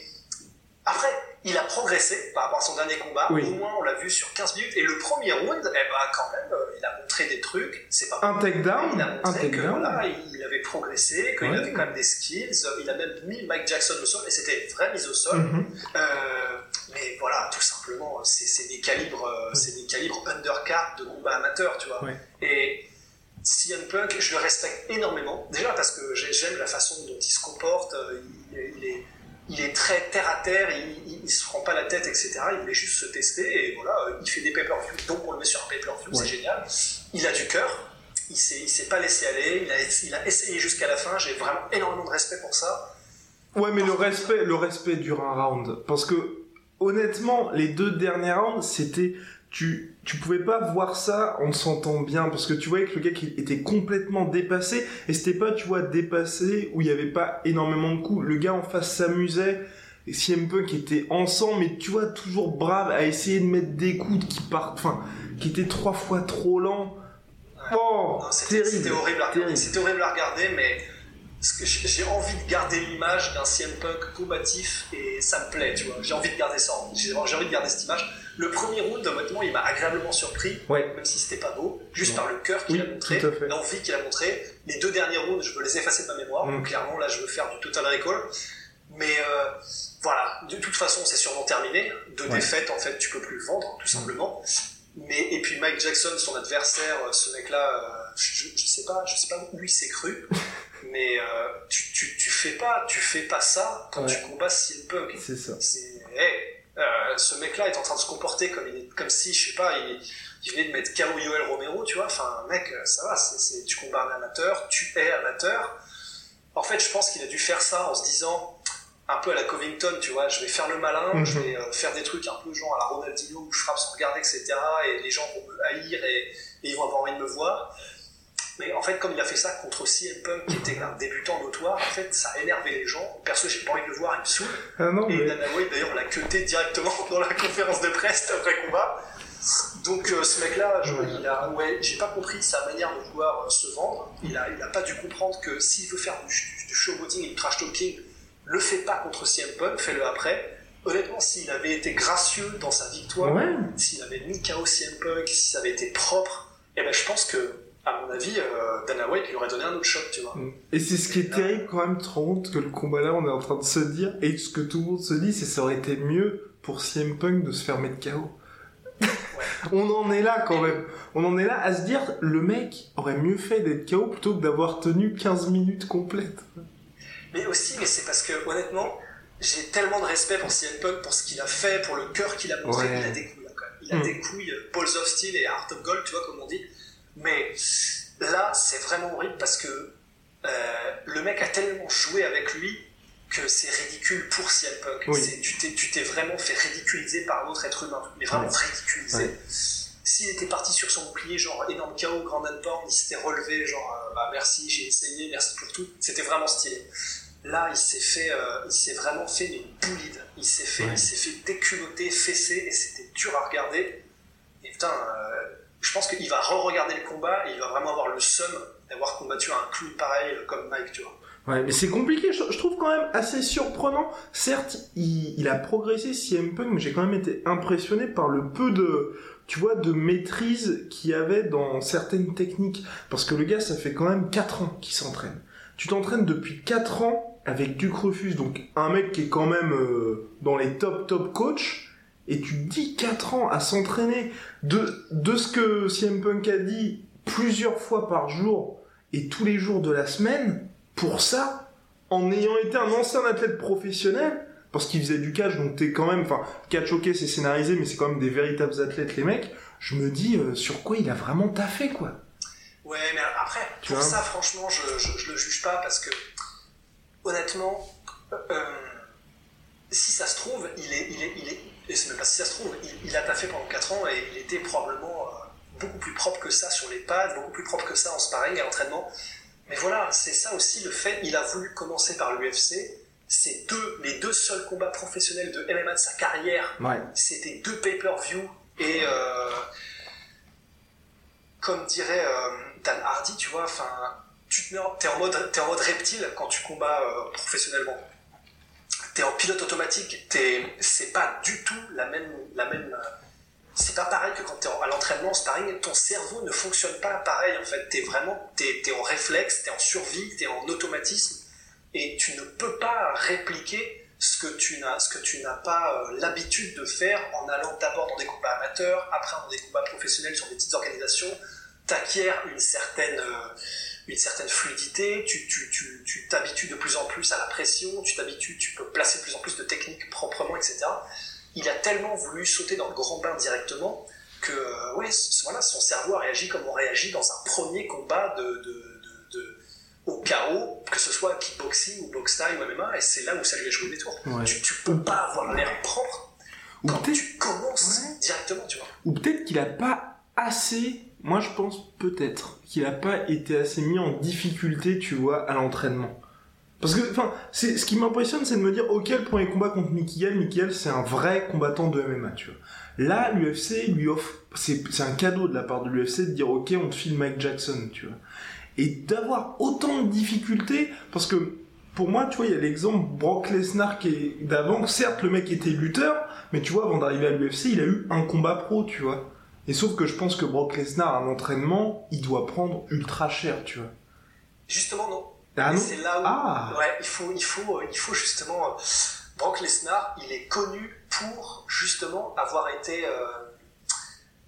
après, il a progressé par rapport à son dernier combat. Oui. Au moins, on l'a vu sur 15 minutes. Et le premier round, eh ben, quand même, euh, il a montré des trucs. C'est pas Un takedown, il a un montré que takedown. voilà, il avait progressé, qu'il Ouais. avait quand même des skills. Il a même mis Mike Jackson au sol et c'était une vraie mise au sol. Mhm. Euh, mais voilà, tout simplement, c'est des calibres, euh, c'est des calibres undercard de combat amateur, tu vois. Ouais. Et CM Punk, je le respecte énormément. Déjà parce que j'ai- j'aime la façon dont il se comporte. euh, Il, il est, il est très terre à terre. Il, il se prend pas la tête, etc. Il voulait juste se tester et voilà, euh, il fait des pay-per-view. Donc on le met sur un pay-per-view, Ouais. c'est génial. Il a du cœur. Il s'est, il s'est pas laissé aller. Il a, il a essayé jusqu'à la fin. J'ai vraiment énormément de respect pour ça. Ouais, mais le respect, le respect dure un round. Parce que, honnêtement, les deux derniers rounds, c'était, tu, tu pouvais pas voir ça en sentant bien. Parce que tu voyais que le gars qui était complètement dépassé. Et c'était pas, tu vois, dépassé où il y avait pas énormément de coups. Le gars en face s'amusait. Et CM Punk était ensemble, mais tu vois, toujours brave à essayer de mettre des coups qui partent, enfin, qui étaient trois fois trop lents. Oh, c'était, horrible à regarder. terrible. C'était horrible à regarder, mais j'ai envie de garder l'image d'un CM Punk combatif et ça me plaît, tu vois. J'ai envie de garder ça. J'ai envie de garder cette image. Le premier round, honnêtement, il m'a agréablement surpris, Ouais. même si c'était pas beau, juste par le cœur qu'il Oui, a montré, l'envie qu'il a montré. Les deux derniers rounds, je veux les effacer de ma mémoire. Mm. Donc, clairement, là, je veux faire du total recall. Mais euh, voilà, de toute façon, c'est sûrement terminé. Deux Ouais. défaites, en fait, tu peux plus le vendre, tout simplement. Mais et puis Mike Jackson, son adversaire, euh, ce mec-là, euh, je, je sais pas, je sais pas où il s'est cru, (laughs) mais euh, tu, tu, tu fais pas, tu fais pas ça quand Ouais. tu combats CM Punk. C'est ça. Hey, euh, ce mec-là est en train de se comporter comme il est, comme si, je sais pas, il, il venait de mettre KO Yoel Romero, tu vois? Enfin, mec, euh, ça va, c'est, c'est- tu combats un amateur, tu es amateur. En fait, je pense qu'il a dû faire ça en se disant, un peu à la Covington, tu vois, je vais faire le malin, Mhm. je vais euh, faire des trucs un peu genre à la Ronaldinho où je frappe sans regarder, etc. Et les gens vont me haïr et, et ils vont avoir envie de me voir. Mais en fait, comme il a fait ça contre CM Punk, qui était un débutant notoire, en fait, ça a énervé les gens. Perso, j'ai pas envie de le voir, il me saoule. Ah non, Et mais... Dana White, d'ailleurs, l'a cuté directement (laughs) dans la conférence de presse après combat. Donc, euh, ce mec-là, Ouais. j'ai pas compris sa manière de vouloir euh, se vendre. Il a, il a pas dû comprendre que s'il veut faire du, du, showboating et du trash talking, le fait pas contre CM Punk, fais-le après. Honnêtement, s'il avait été gracieux dans sa victoire, Ouais. s'il avait mis KO CM Punk, si ça avait été propre, eh ben, je pense que, à mon avis, euh, Dana White lui aurait donné un autre shot, tu vois. Et c'est ce qui est terrible quand même, tu te rends compte que le combat là, on est en train de se dire, et ce que tout le monde se dit, c'est que ça aurait été mieux pour CM Punk de se faire mettre KO. (laughs) on en est là quand même. On en est là à se dire, le mec aurait mieux fait d'être KO plutôt que d'avoir tenu 15 minutes complètes. Mais aussi, mais c'est parce que honnêtement, j'ai tellement de respect pour CM Punk, pour ce qu'il a fait, pour le cœur qu'il a montré. Ouais. Il a des couilles, hein, quand même. Il a Mm. des couilles, euh, Balls of Steel et Heart of Gold, tu vois, comme on dit. Mais là, c'est vraiment horrible parce que euh, le mec a tellement joué avec lui que c'est ridicule pour CM Punk. Oui. Tu t'es- vraiment fait ridiculiser par un autre être humain, mais vraiment Ouais. ridiculisé. Ouais. S'il était parti sur son bouclier, genre énorme KO, grand handpan, il s'était relevé, genre euh, bah merci, j'ai essayé, merci pour tout. C'était vraiment stylé. Là, il s'est fait, euh, il s'est vraiment fait une boulide. Il s'est fait, Ouais. il s'est fait déculoter, fesser, et c'était dur à regarder. Et putain, euh, je pense qu'il va re-regarder le combat et il va vraiment avoir le seum d'avoir combattu un clown pareil euh, comme Mike, tu vois. Ouais, mais c'est compliqué, je, trouve quand même assez surprenant. Certes, il, a progressé CM Punk, mais j'ai quand même été impressionné par le peu de, tu vois, de maîtrise qu'il avait dans certaines techniques. Parce que le gars, ça fait quand même 4 ans qu'il s'entraîne. Tu t'entraînes depuis 4 ans avec Duke Refus, donc un mec qui est quand même euh, dans les top top coachs, et tu dis 4 ans à s'entraîner de, de ce que CM Punk a dit plusieurs fois par jour et tous les jours de la semaine, pour ça, en ayant été un ancien athlète professionnel, parce qu'il faisait du catch, donc t'es quand même, enfin, catch ok c'est scénarisé, mais c'est quand même des véritables athlètes les mecs, je me dis euh, sur quoi il a vraiment taffé quoi. Ouais, mais après, Tu pour ça, franchement, je, je, je le juge pas parce que, honnêtement, euh, si ça se trouve, il est, il est, il est, et c'est même pas si ça se trouve, il, il a taffé pendant 4 ans et il était probablement euh, beaucoup plus propre que ça sur les pads, beaucoup plus propre que ça en sparring et en entraînement. Mais voilà, c'est ça aussi le fait, il a voulu commencer par l'UFC, ces deux, les deux seuls combats professionnels de MMA de sa carrière, Ouais. c'était deux pay-per-view et euh, comme dirait euh, Dan Hardy, tu vois, enfin, tu te mets en- t'es en mode, t'es en mode reptile quand tu combats euh, professionnellement. T'es en pilote automatique, t'es, c'est pas du tout la même, la même. euh, c'est pas pareil que quand t'es à l'entraînement, en sparring, ton cerveau ne fonctionne pas pareil en fait. T'es vraiment, t'es, t'es en réflexe, t'es en survie, t'es en automatisme, et tu ne peux pas répliquer ce que tu n'as, ce que tu n'as pas euh, l'habitude de faire en allant d'abord dans des combats amateurs, après dans des combats professionnels sur des petites organisations. T'acquiers une certaine, euh, une certaine fluidité, tu, tu, tu, tu t'habitues de plus en plus à la pression, tu t'habitues, tu peux placer de plus en plus de techniques proprement, etc. Il a tellement voulu sauter dans le grand bain directement que, ouais, voilà, son cerveau a réagi comme on réagit dans un premier combat de, de, de, de- au chaos, que ce soit kickboxing ou boxe taille ou MMA, et c'est là où ça lui a joué des tours. Ouais. Tu, tu peux pas avoir l'air propre Ou quand tu commences Ouais. directement, tu vois. ou peut-être qu'il a pas assez. Moi, je pense peut-être qu'il a pas été assez mis en difficulté, tu vois, à l'entraînement. Parce que, enfin, ce qui m'impressionne, c'est de me dire, ok, le premier combat contre Mickey Gall, c'est un vrai combattant de MMA, tu vois. Là, l'UFC lui offre, c'est un cadeau de la part de l'UFC de dire, ok, on te file Mike Jackson, tu vois. Et d'avoir autant de difficultés, parce que pour moi, tu vois, il y a l'exemple Brock Lesnar qui est d'avant. Certes, le mec était lutteur, mais tu vois, avant d'arriver à l'UFC, il a eu un combat pro, tu vois. Et sauf que je pense que Brock Lesnar, à l'entraînement, il doit prendre ultra cher, tu vois. Justement, non. Ah non c'est là où, Ah. ouais, il faut, il faut, euh, il faut justement. euh, Brock Lesnar, il est connu pour justement avoir été, euh,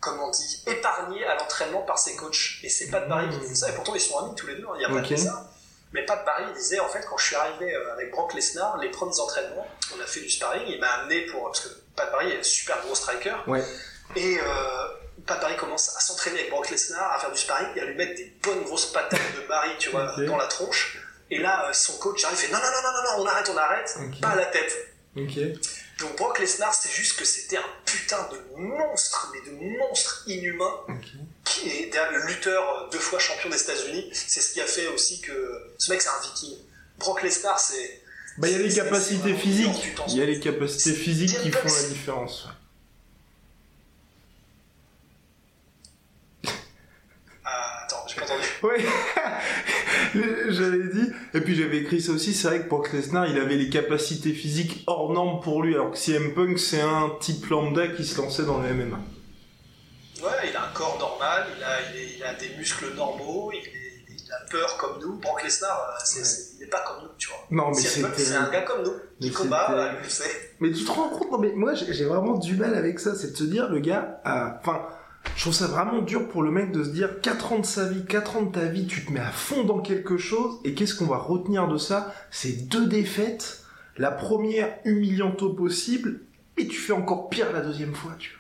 comment on dit, épargné à l'entraînement par ses coachs. Et c'est Pat Barry qui disait ça. Et pourtant, ils sont amis tous les deux. hein, Il y a pas Ok. de ça. Mais Pat Barry disait en fait quand je suis arrivé euh, avec Brock Lesnar, les premiers entraînements, on a fait du sparring. Il m'a amené pour parce que Pat Barry est un super gros striker. Ouais. Et euh, Pat Barry commence à s'entraîner avec Brock Lesnar, à faire du sparring et à lui mettre des bonnes grosses patates de Barry, tu vois, dans la tronche. Et là, euh, son coach arrive et fait non, non, non, non, non, on arrête, on arrête, pas à la tête. Donc Brock Lesnar, c'est juste que c'était un putain de monstre, mais de monstre inhumain, qui est derrière le lutteur euh, deux fois champion des États-Unis. C'est ce qui a fait aussi que ce mec, c'est un viking. Brock Lesnar, c'est. Bah, il y a les capacités physiques. Il y a les capacités physiques qui font la différence. Ah, attends, j'ai pas entendu? Ouais, (laughs) j'avais dit. Et puis j'avais écrit ça aussi. C'est vrai que Brock Lesnar, il avait les capacités physiques hors normes pour lui, alors que CM Punk, c'est un type lambda qui se lançait dans le MMA. Ouais, il a un corps normal, il a, il est- il a des muscles normaux, il, est- il a peur comme nous. Brock Lesnar, euh, Ouais. il n'est pas comme nous, tu vois. Non, mais CM c'est un gars comme nous, qui combat à l'UFC. Mais tu te rends compte, non mais moi j'ai j'ai vraiment du mal avec ça, c'est de se dire le gars, a- enfin, je trouve ça vraiment dur pour le mec de se dire 4 ans de sa vie, 4 ans de ta vie, tu te mets à fond dans quelque chose, et qu'est-ce qu'on va retenir de ça? C'est deux défaites, la première humiliante au possible, et tu fais encore pire la deuxième fois, tu vois.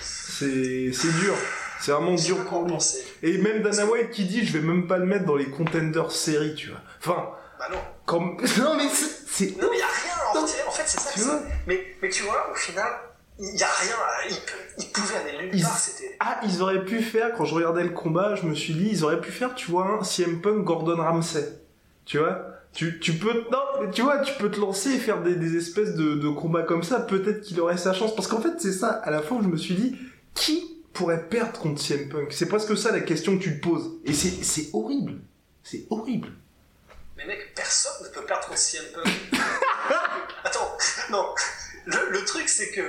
C'est dur, c'est vraiment dur pour lui. Et même Dana White qui dit je vais même pas le mettre dans les contenders série, tu vois. Enfin, Bah non. comme... (laughs) Non mais c'est-. Non, mais il n'y a rien à en. En fait, c'est ça Tu. Mais, mais tu vois, au final, il n'y a rien. à- Il, pouvait aller nulle Ils- part. C'était. Ah, ils auraient pu faire, quand je regardais le combat, je me suis dit, ils auraient pu faire, tu vois, un CM Punk Gordon Ramsay. Tu vois? Tu, tu peux, non, mais tu vois, tu peux te lancer et faire des, des espèces de, de combats comme ça, peut-être qu'il aurait sa chance. Parce qu'en fait, c'est ça, à la fin, je me suis dit, qui pourrait perdre contre CM Punk? C'est presque ça la question que tu te poses. Et c'est, c'est horrible. C'est horrible. Mais mec, personne ne peut perdre contre CM Punk. (laughs) Attends, non. Le, le truc, c'est que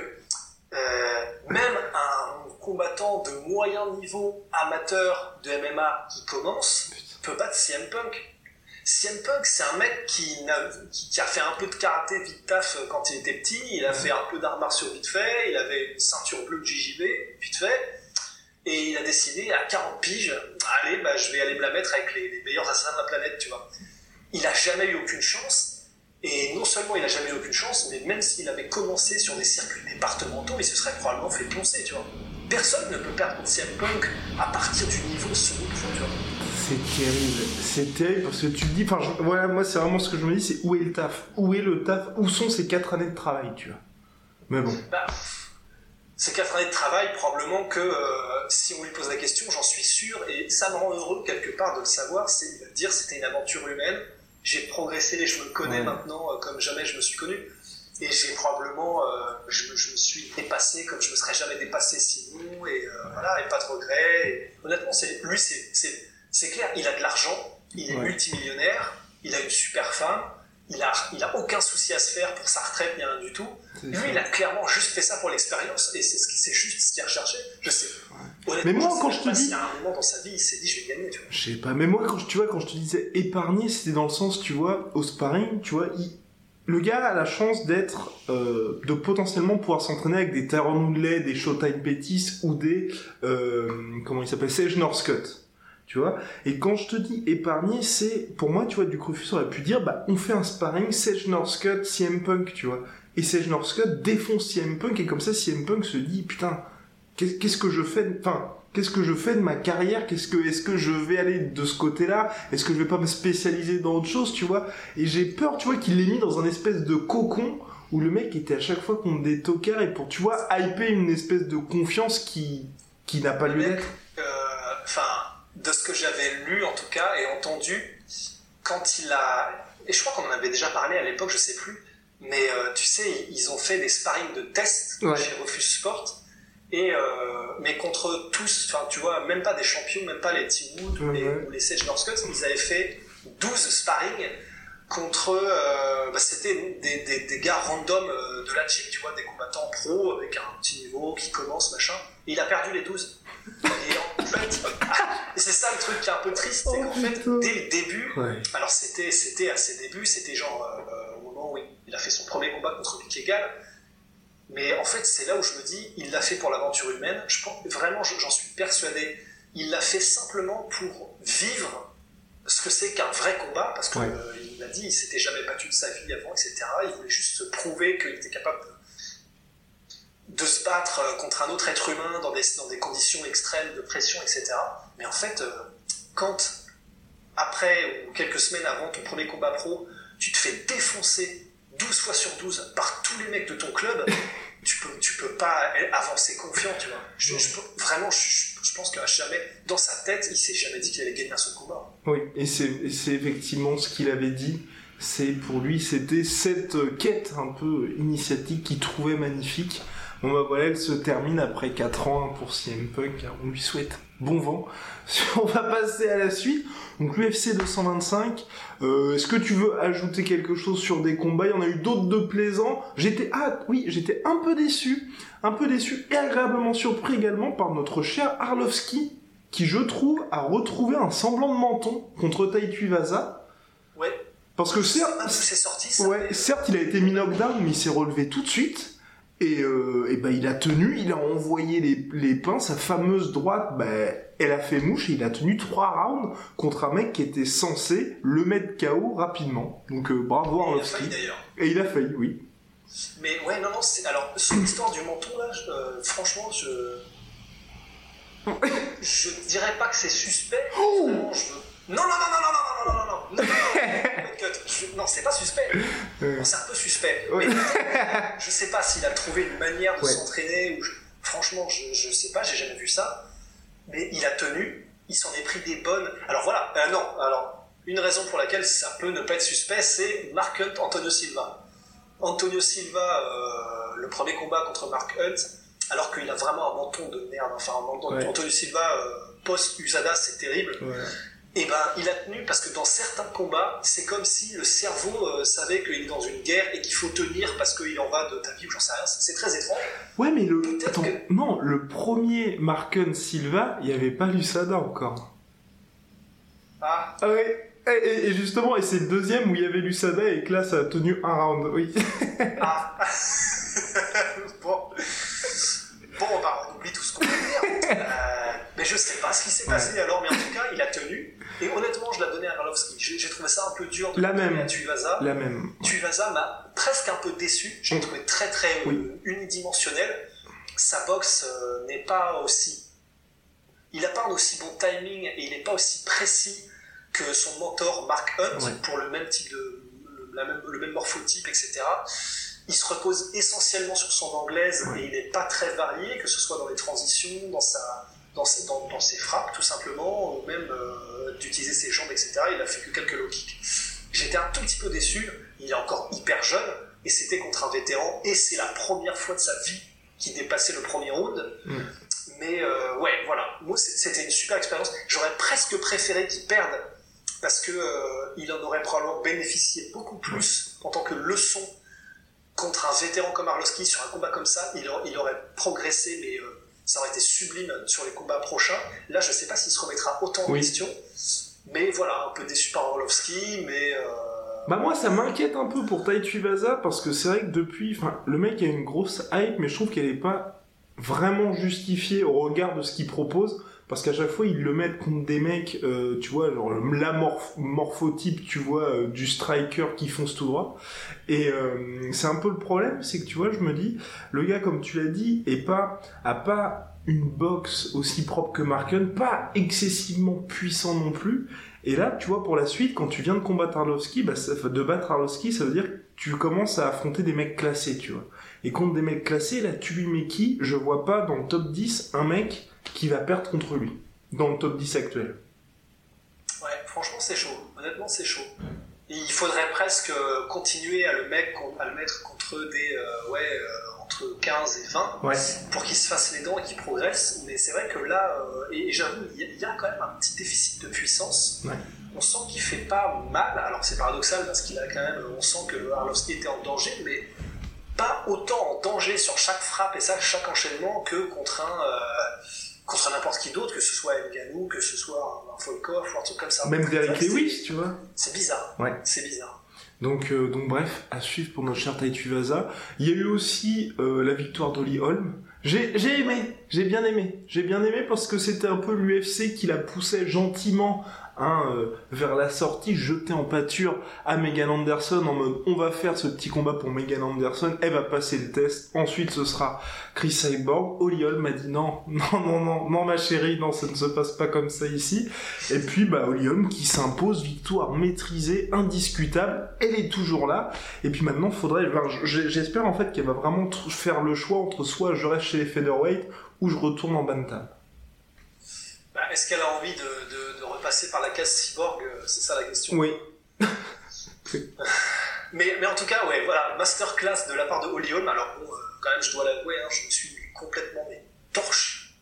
euh, même un combattant de moyen niveau amateur de MMA qui commence peut battre CM Punk. CM Punk, c'est un mec qui, n'a- a fait un peu de karaté vite taf euh, quand il était petit, il a fait un peu d'arts martiaux vite fait, il avait une ceinture bleue de JJB vite fait, et il a décidé à 40 piges, allez, bah, je vais aller me la mettre avec les, les meilleurs assassins de la planète, tu vois. Il a jamais eu aucune chance, et non seulement il a jamais eu aucune chance, mais même s'il avait commencé sur des circuits départementaux, il se serait probablement fait poncer, tu vois. Personne ne peut perdre contre CM Punk à partir du niveau second tu vois. C'est terrible. C'est terrible parce que tu te dis, enfin, je- voilà, moi, c'est vraiment ce que je me dis, c'est où est le taf? Où est le taf? Où sont ces 4 années de travail, tu vois? Mais bon. Bah, ces quatre années de travail, probablement que euh, si on lui pose la question, j'en suis sûr, et ça me rend heureux quelque part de le savoir, c'est te dire c'était une aventure humaine, j'ai progressé, je me connais maintenant euh, comme jamais je me suis connu. Et j'ai probablement, euh, je, me- je me suis dépassé comme je me serais jamais dépassé sinon, et euh, voilà, et pas de regrets. Et honnêtement, c'est, lui, c'est, c'est, c'est clair, il a de l'argent, il est Ouais. multimillionnaire, il a une super femme, il a, il a aucun souci à se faire pour sa retraite, ni rien du tout. Lui, ça. il a clairement juste fait ça pour l'expérience, et c'est, ce qui- c'est juste ce qu'il a recherché. Je sais. Mais moi, quand je te dis- un moment dans sa vie, il s'est dit, je vais gagner, tu vois. Je sais pas, mais moi, quand je, tu vois, quand je te disais épargner, c'était dans le sens, tu vois, au sparring, tu vois, il- le gars a la chance d'être, euh, de potentiellement pouvoir s'entraîner avec des Tyron Woodley, des Showtime Pettis ou des, euh, comment il s'appelle, Sage Northcutt. Tu vois Et quand je te dis épargner, c'est, pour moi, tu vois, du Crufus aurait pu dire, bah, on fait un sparring Sage Northcutt, CM Punk, tu vois. Et Sage Northcutt défonce CM Punk, et comme ça, CM Punk se dit, putain, qu'est-ce que je fais, de- enfin, qu'est-ce que je fais de ma carrière? Qu'est-ce que, est-ce que je vais aller de ce côté-là? Est-ce que je vais pas me spécialiser dans autre chose, tu vois? Et j'ai peur, tu vois, qu'il l'ait mis dans un espèce de cocon où le mec était à chaque fois contre des tocards et pour, tu vois, hyper une espèce de confiance qui, qui n'a pas lieu euh, enfin, de ce que j'avais lu en tout cas et entendu, quand il a, et je crois qu'on en avait déjà parlé à l'époque, je sais plus, mais euh, tu sais, ils ont fait des sparring de test Ouais. chez Refus Sport, et euh, mais contre tous, enfin, tu vois, même pas des champions, même pas les Tim Wood les, ou les Sage Northcutt, ils avaient fait 12 sparring contre, euh, bah, c'était des, des, des gars random euh, de la gym, tu vois, des combattants pro avec un petit niveau qui commence, machin, et il a perdu les 12. Et en (laughs) fait, et c'est ça le truc qui est un peu triste, c'est Oh, qu'en fait, putain. dès le début, Ouais. alors c'était, c'était à ses débuts, c'était genre euh, au moment où il a fait son premier combat contre Mick Egal, mais en fait c'est là où je me dis, il l'a fait pour l'aventure humaine, je pense, vraiment je- j'en suis persuadé, il l'a fait simplement pour vivre ce que c'est qu'un vrai combat, parce qu'il Ouais. m'a dit, il s'était jamais battu de sa vie avant, etc. Il voulait juste se prouver qu'il était capable de, de se battre euh, contre un autre être humain dans des, dans des conditions extrêmes de pression, etc. Mais en fait, euh, quand après ou quelques semaines avant ton premier combat pro, tu te fais défoncer 12 fois sur 12 par tous les mecs de ton club, tu peux, tu peux pas avancer confiant, tu vois. Je, je- vraiment, je, je pense qu'à jamais, dans sa tête, il s'est jamais dit qu'il allait gagner un seul combat. Oui, et c'est effectivement ce qu'il avait dit. C'est pour lui, c'était cette quête un peu initiatique qu'il trouvait magnifique. Bon bah voilà, elle se termine après 4 ans pour CM Punk. hein. On lui souhaite bon vent. (laughs) On va passer à la suite. Donc l'UFC 225. Euh, Est-ce que tu veux ajouter quelque chose sur des combats? Il y en a eu d'autres de plaisants. J'étais ah oui, j'étais un peu déçu, un peu déçu et agréablement surpris également par notre cher Arlovski qui je trouve a retrouvé un semblant de menton contre Tai Tuivasa. Ouais. Parce que certes, pas d'où c'est sorti, ça. ouais, certes, il a été mis knockdown, mais il s'est relevé tout de suite. Et, euh, et ben, il a tenu, il a envoyé les, les pains, sa fameuse droite, ben, elle a fait mouche et il a tenu trois rounds contre un mec qui était censé le mettre KO rapidement. Donc euh, bravo Il a Arlovski. failli d'ailleurs. Et il a failli, oui. Mais ouais, non, non, c'est... alors, sur l'histoire du menton, là, je- euh, franchement, je. (laughs) Je dirais pas que c'est suspect. Oh Vraiment, je veux- Non, non, non, non, non, non, non, non, non, non, non, non, c'est pas suspect. Euh, Non, c'est un peu suspect. Ouais. Mais je sais pas s'il a trouvé une manière de Ouais. s'entraîner ou je- franchement, je, je sais pas, j'ai jamais vu ça. Mais il a tenu, il s'en est pris des bonnes. Alors voilà, euh, non, alors une raison pour laquelle ça peut ne pas être suspect, c'est Mark Hunt, Antonio Silva. Antonio Silva, euh, le premier combat contre Mark Hunt, alors qu'il a vraiment un menton de merde. Enfin, un menton- Ouais. Antonio Silva euh, post Usada, c'est terrible. voilà. Et ben, il a tenu parce que dans certains combats, c'est comme si le cerveau euh, savait qu'il est dans une guerre et qu'il faut tenir parce qu'il en va de ta vie ou j'en sais rien. C'est très étrange. Ouais, mais le. Attends, que- non, le premier Marken Silva, il n'y avait pas Lusada encore. Ah, Ah ouais. Et, et- et justement, et c'est le deuxième où il y avait Lusada et que là, ça a tenu un round. Oui. (laughs) ah. (laughs) bon. Bon, bah, on oublie tout ce qu'on peut dire. (laughs) Euh, mais je sais pas ce qui s'est passé alors, mais en tout cas, il a tenu. Et honnêtement, je l'ai donné à Arlovski. J'ai trouvé ça un peu dur de La même. à Tuivasa. La même. Tuivasa m'a presque un peu déçu. Je l'ai trouvé très très euh, Oui. unidimensionnel. Sa boxe euh, n'est pas aussi. Il n'a pas un aussi bon timing et il n'est pas aussi précis que son mentor Mark Hunt Ouais. pour le même type de. le, la même, le même morphotype, etc. Il se repose essentiellement sur son anglaise Ouais. et il n'est pas très varié, que ce soit dans les transitions, dans, sa, dans, ses, dans, dans ses frappes tout simplement, ou même euh, d'utiliser ses jambes, etc. Il a fait que quelques low kicks. J'étais un tout petit peu déçu. Il est encore hyper jeune et c'était contre un vétéran et c'est la première fois de sa vie qu'il dépassait le premier round. Mm. Mais euh, ouais, voilà. Moi, c'était une super expérience. J'aurais presque préféré qu'il perde parce que euh, il en aurait probablement bénéficié beaucoup plus en tant que leçon contre un vétéran comme Arlovski sur un combat comme ça. Il, aurait- il aurait progressé, mais euh, ça aurait été sublime sur les combats prochains. Là, je sais pas s'il se remettra autant en Oui. question. Mais voilà, un peu déçu par Arlovski, mais euh, Bah moi ça m'inquiète un peu pour Tai Tuivasa parce que c'est vrai que depuis, enfin le mec a une grosse hype mais je trouve qu'elle est pas vraiment justifiée au regard de ce qu'il propose parce qu'à chaque fois ils le mettent contre des mecs, euh, tu vois genre la morph- morphotype tu vois euh, du striker qui fonce tout droit. Et euh, c'est un peu le problème c'est que tu vois je me dis le gars comme tu l'as dit est pas a pas une boxe aussi propre que Marken, pas excessivement puissant non plus, et là, tu vois, pour la suite, quand tu viens de combattre Arlovski, bah, ça, de battre Arlovski, ça veut dire que tu commences à affronter des mecs classés, tu vois. Et contre des mecs classés, là, tu lui mets qui? Je vois pas dans le top 10 un mec qui va perdre contre lui. Dans le top 10 actuel. Ouais, franchement, c'est chaud. Honnêtement, c'est chaud. Et il faudrait presque euh, continuer à le, mettre, à le mettre contre des. euh, ouais, euh, entre 15 et 20 Ouais. pour qu'il se fasse les dents et qu'il progresse. Mais c'est vrai que là, euh, et, et j'avoue, il y, a- il y a quand même un petit déficit de puissance. Ouais. On sent qu'il fait pas mal. Alors c'est paradoxal parce qu'il a quand même. On sent que Arlovski était en danger, mais pas autant en danger sur chaque frappe et ça, chaque enchaînement que contre un. Contre n'importe qui d'autre, que ce soit Nganou, que ce soit un Volkov ou un truc comme ça. Même Derek Lewis, tu vois. C'est bizarre. Ouais. C'est bizarre. Donc, euh, donc bref, à suivre pour notre cher Tai Tuivasa. Il y a eu aussi euh, la victoire d'Oli Holm. J'ai j'ai aimé, j'ai bien aimé. J'ai bien aimé parce que c'était un peu l'UFC qui la poussait gentiment hein, euh, vers la sortie, jeté en pâture à Megan Anderson en mode on va faire ce petit combat pour Megan Anderson, elle va passer le test, ensuite ce sera Chris Cyborg. Oli Holm m'a dit (laughs) non, non, non, non, ma chérie, non, ça ne se passe pas comme ça ici. Et puis, bah, Olium qui s'impose, victoire maîtrisée, indiscutable, elle est toujours là. Et puis maintenant, faudrait, j'espère en fait qu'elle va vraiment faire le choix entre soit je reste chez les featherweight ou je retourne en bantam. Bah, Est-ce qu'elle a envie de- de repasser par la case cyborg euh, C'est ça la question. Oui. (laughs) Mais, mais en tout cas, ouais, voilà, masterclass de la part de Holly Holm. Alors bon, euh, quand même, je dois l'avouer, hein, je me suis complètement mais, torche.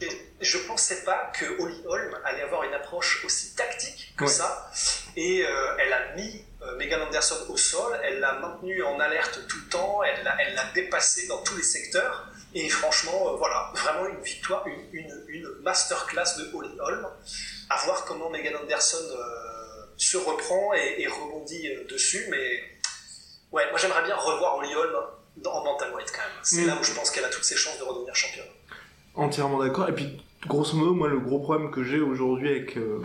Et je pensais pas que Holly Holm allait avoir une approche aussi tactique que Ouais. ça. Et euh, elle a mis euh, Megan Anderson au sol, elle l'a maintenue en alerte tout le temps, elle l'a dépassée dans tous les secteurs. Et franchement, euh, voilà, vraiment une victoire, une, une, une masterclass de Holly Holm. À voir comment Megan Anderson euh, se reprend et, et rebondit euh, dessus. Mais ouais, moi j'aimerais bien revoir Holly Holm en bantamweight quand même. C'est Mm. là où je pense qu'elle a toutes ses chances de redevenir championne. Entièrement d'accord. Et puis, grosso modo, moi, le gros problème que j'ai aujourd'hui avec euh,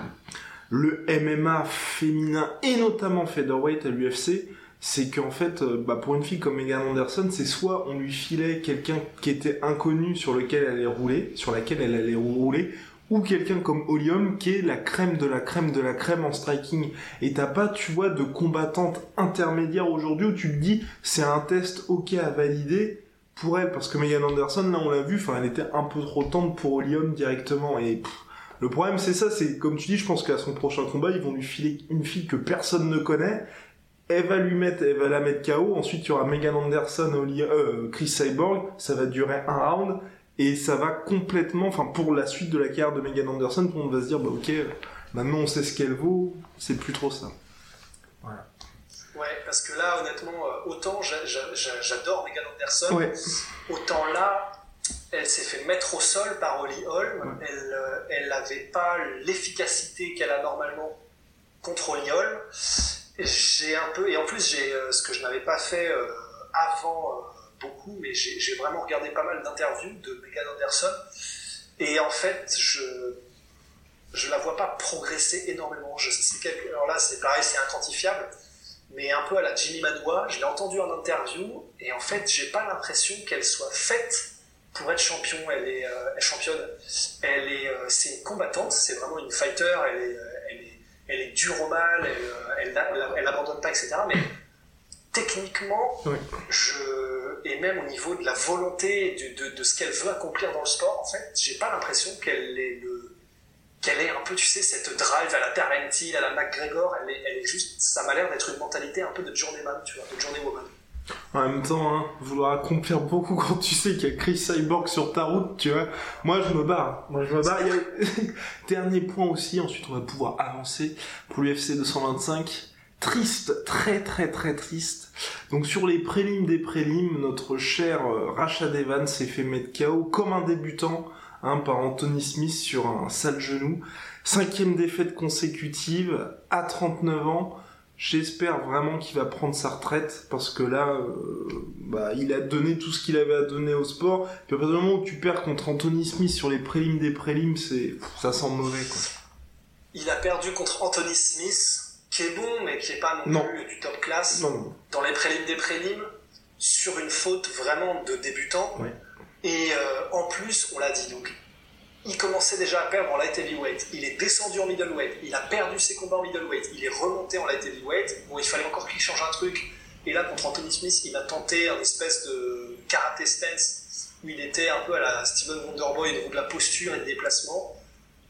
le MMA féminin et notamment featherweight à l'UFC, c'est qu'en fait, euh, bah, pour une fille comme Megan Anderson, c'est soit on lui filait quelqu'un qui était inconnu sur lequel elle allait rouler, sur laquelle elle allait rouler, ou quelqu'un comme Olium qui est la crème de la crème de la crème en striking. Et t'as pas, tu vois, de combattante intermédiaire aujourd'hui où tu te dis c'est un test ok à valider pour elle, parce que Megan Anderson, là on l'a vu, enfin elle était un peu trop tendre pour Olium directement. Et le problème c'est ça, c'est comme tu dis, je pense qu'à son prochain combat, ils vont lui filer une fille que personne ne connaît. Elle va lui mettre, elle va la mettre KO. Ensuite, il y aura Megan Anderson, Oli- euh, Chris Cyborg. Ça va durer un round et ça va complètement, enfin pour la suite de la carrière de Megan Anderson, tout le monde va se dire, bah ok, maintenant on sait ce qu'elle vaut. C'est plus trop ça. Ouais, parce que là, honnêtement, euh, autant j'a- j'a- j'a- j'adore Megan Anderson, Ouais. autant là, elle s'est fait mettre au sol par Holly Holm. Elle, euh, elle n'avait pas l'efficacité qu'elle a normalement contre Holly Holm. J'ai un peu, et en plus, j'ai euh, ce que je n'avais pas fait euh, avant euh, beaucoup, mais j'ai vraiment regardé pas mal d'interviews de Megan Anderson. Et en fait, je je la vois pas progresser énormément. Alors là, c'est pareil, c'est inquantifiable mais un peu à la Jimmy Manoa. Je l'ai entendu en interview et en fait, j'ai pas l'impression qu'elle soit faite pour être champion. Elle est, elle championne. Elle est, c'est une combattante. C'est vraiment une fighter. Elle est, dure au mal. Elle, euh, elle, elle, elle abandonne pas, etc. Mais techniquement, je et même au niveau de la volonté de, de ce qu'elle veut accomplir dans le sport, en fait, j'ai pas l'impression qu'elle est le qu'elle est un peu, tu sais, cette drive à la Terence à la McGregor, elle est, elle est juste, ça m'a l'air d'être une mentalité un peu de journeyman, tu vois, de journeywoman. En même temps, hein, vouloir accomplir beaucoup quand tu sais qu'il y a Chris Cyborg sur ta route, tu vois. Moi, je me barre. Moi, je me barre. (laughs) Dernier point aussi, ensuite on va pouvoir avancer pour l'UFC 225. Triste, très très très triste. Donc sur les prélims des prélims, notre cher euh, Rashad Evans s'est fait mettre KO comme un débutant hein, par Anthony Smith sur un sale genou. Cinquième défaite consécutive à 39 ans. J'espère vraiment qu'il va prendre sa retraite parce que là, euh, bah, il a donné tout ce qu'il avait à donner au sport. Puis à partir du moment où tu perds contre Anthony Smith sur les prélims des prélims, c'est ça sent mauvais quoi. Il a perdu contre Anthony Smith, qui est bon mais qui est pas non, plus du top class. Dans les prélims des prélims, sur une faute vraiment de débutant. Et euh, en plus, on l'a dit donc, il commençait déjà à perdre en light heavyweight. Il est descendu en middleweight. Il a perdu ses combats en middleweight. Il est remonté en light heavyweight. Bon, il fallait encore qu'il change un truc. Et là, contre Anthony Smith, il a tenté un espèce de karaté stance où il était un peu à la Steven Wonderboy, donc de la posture et de déplacement.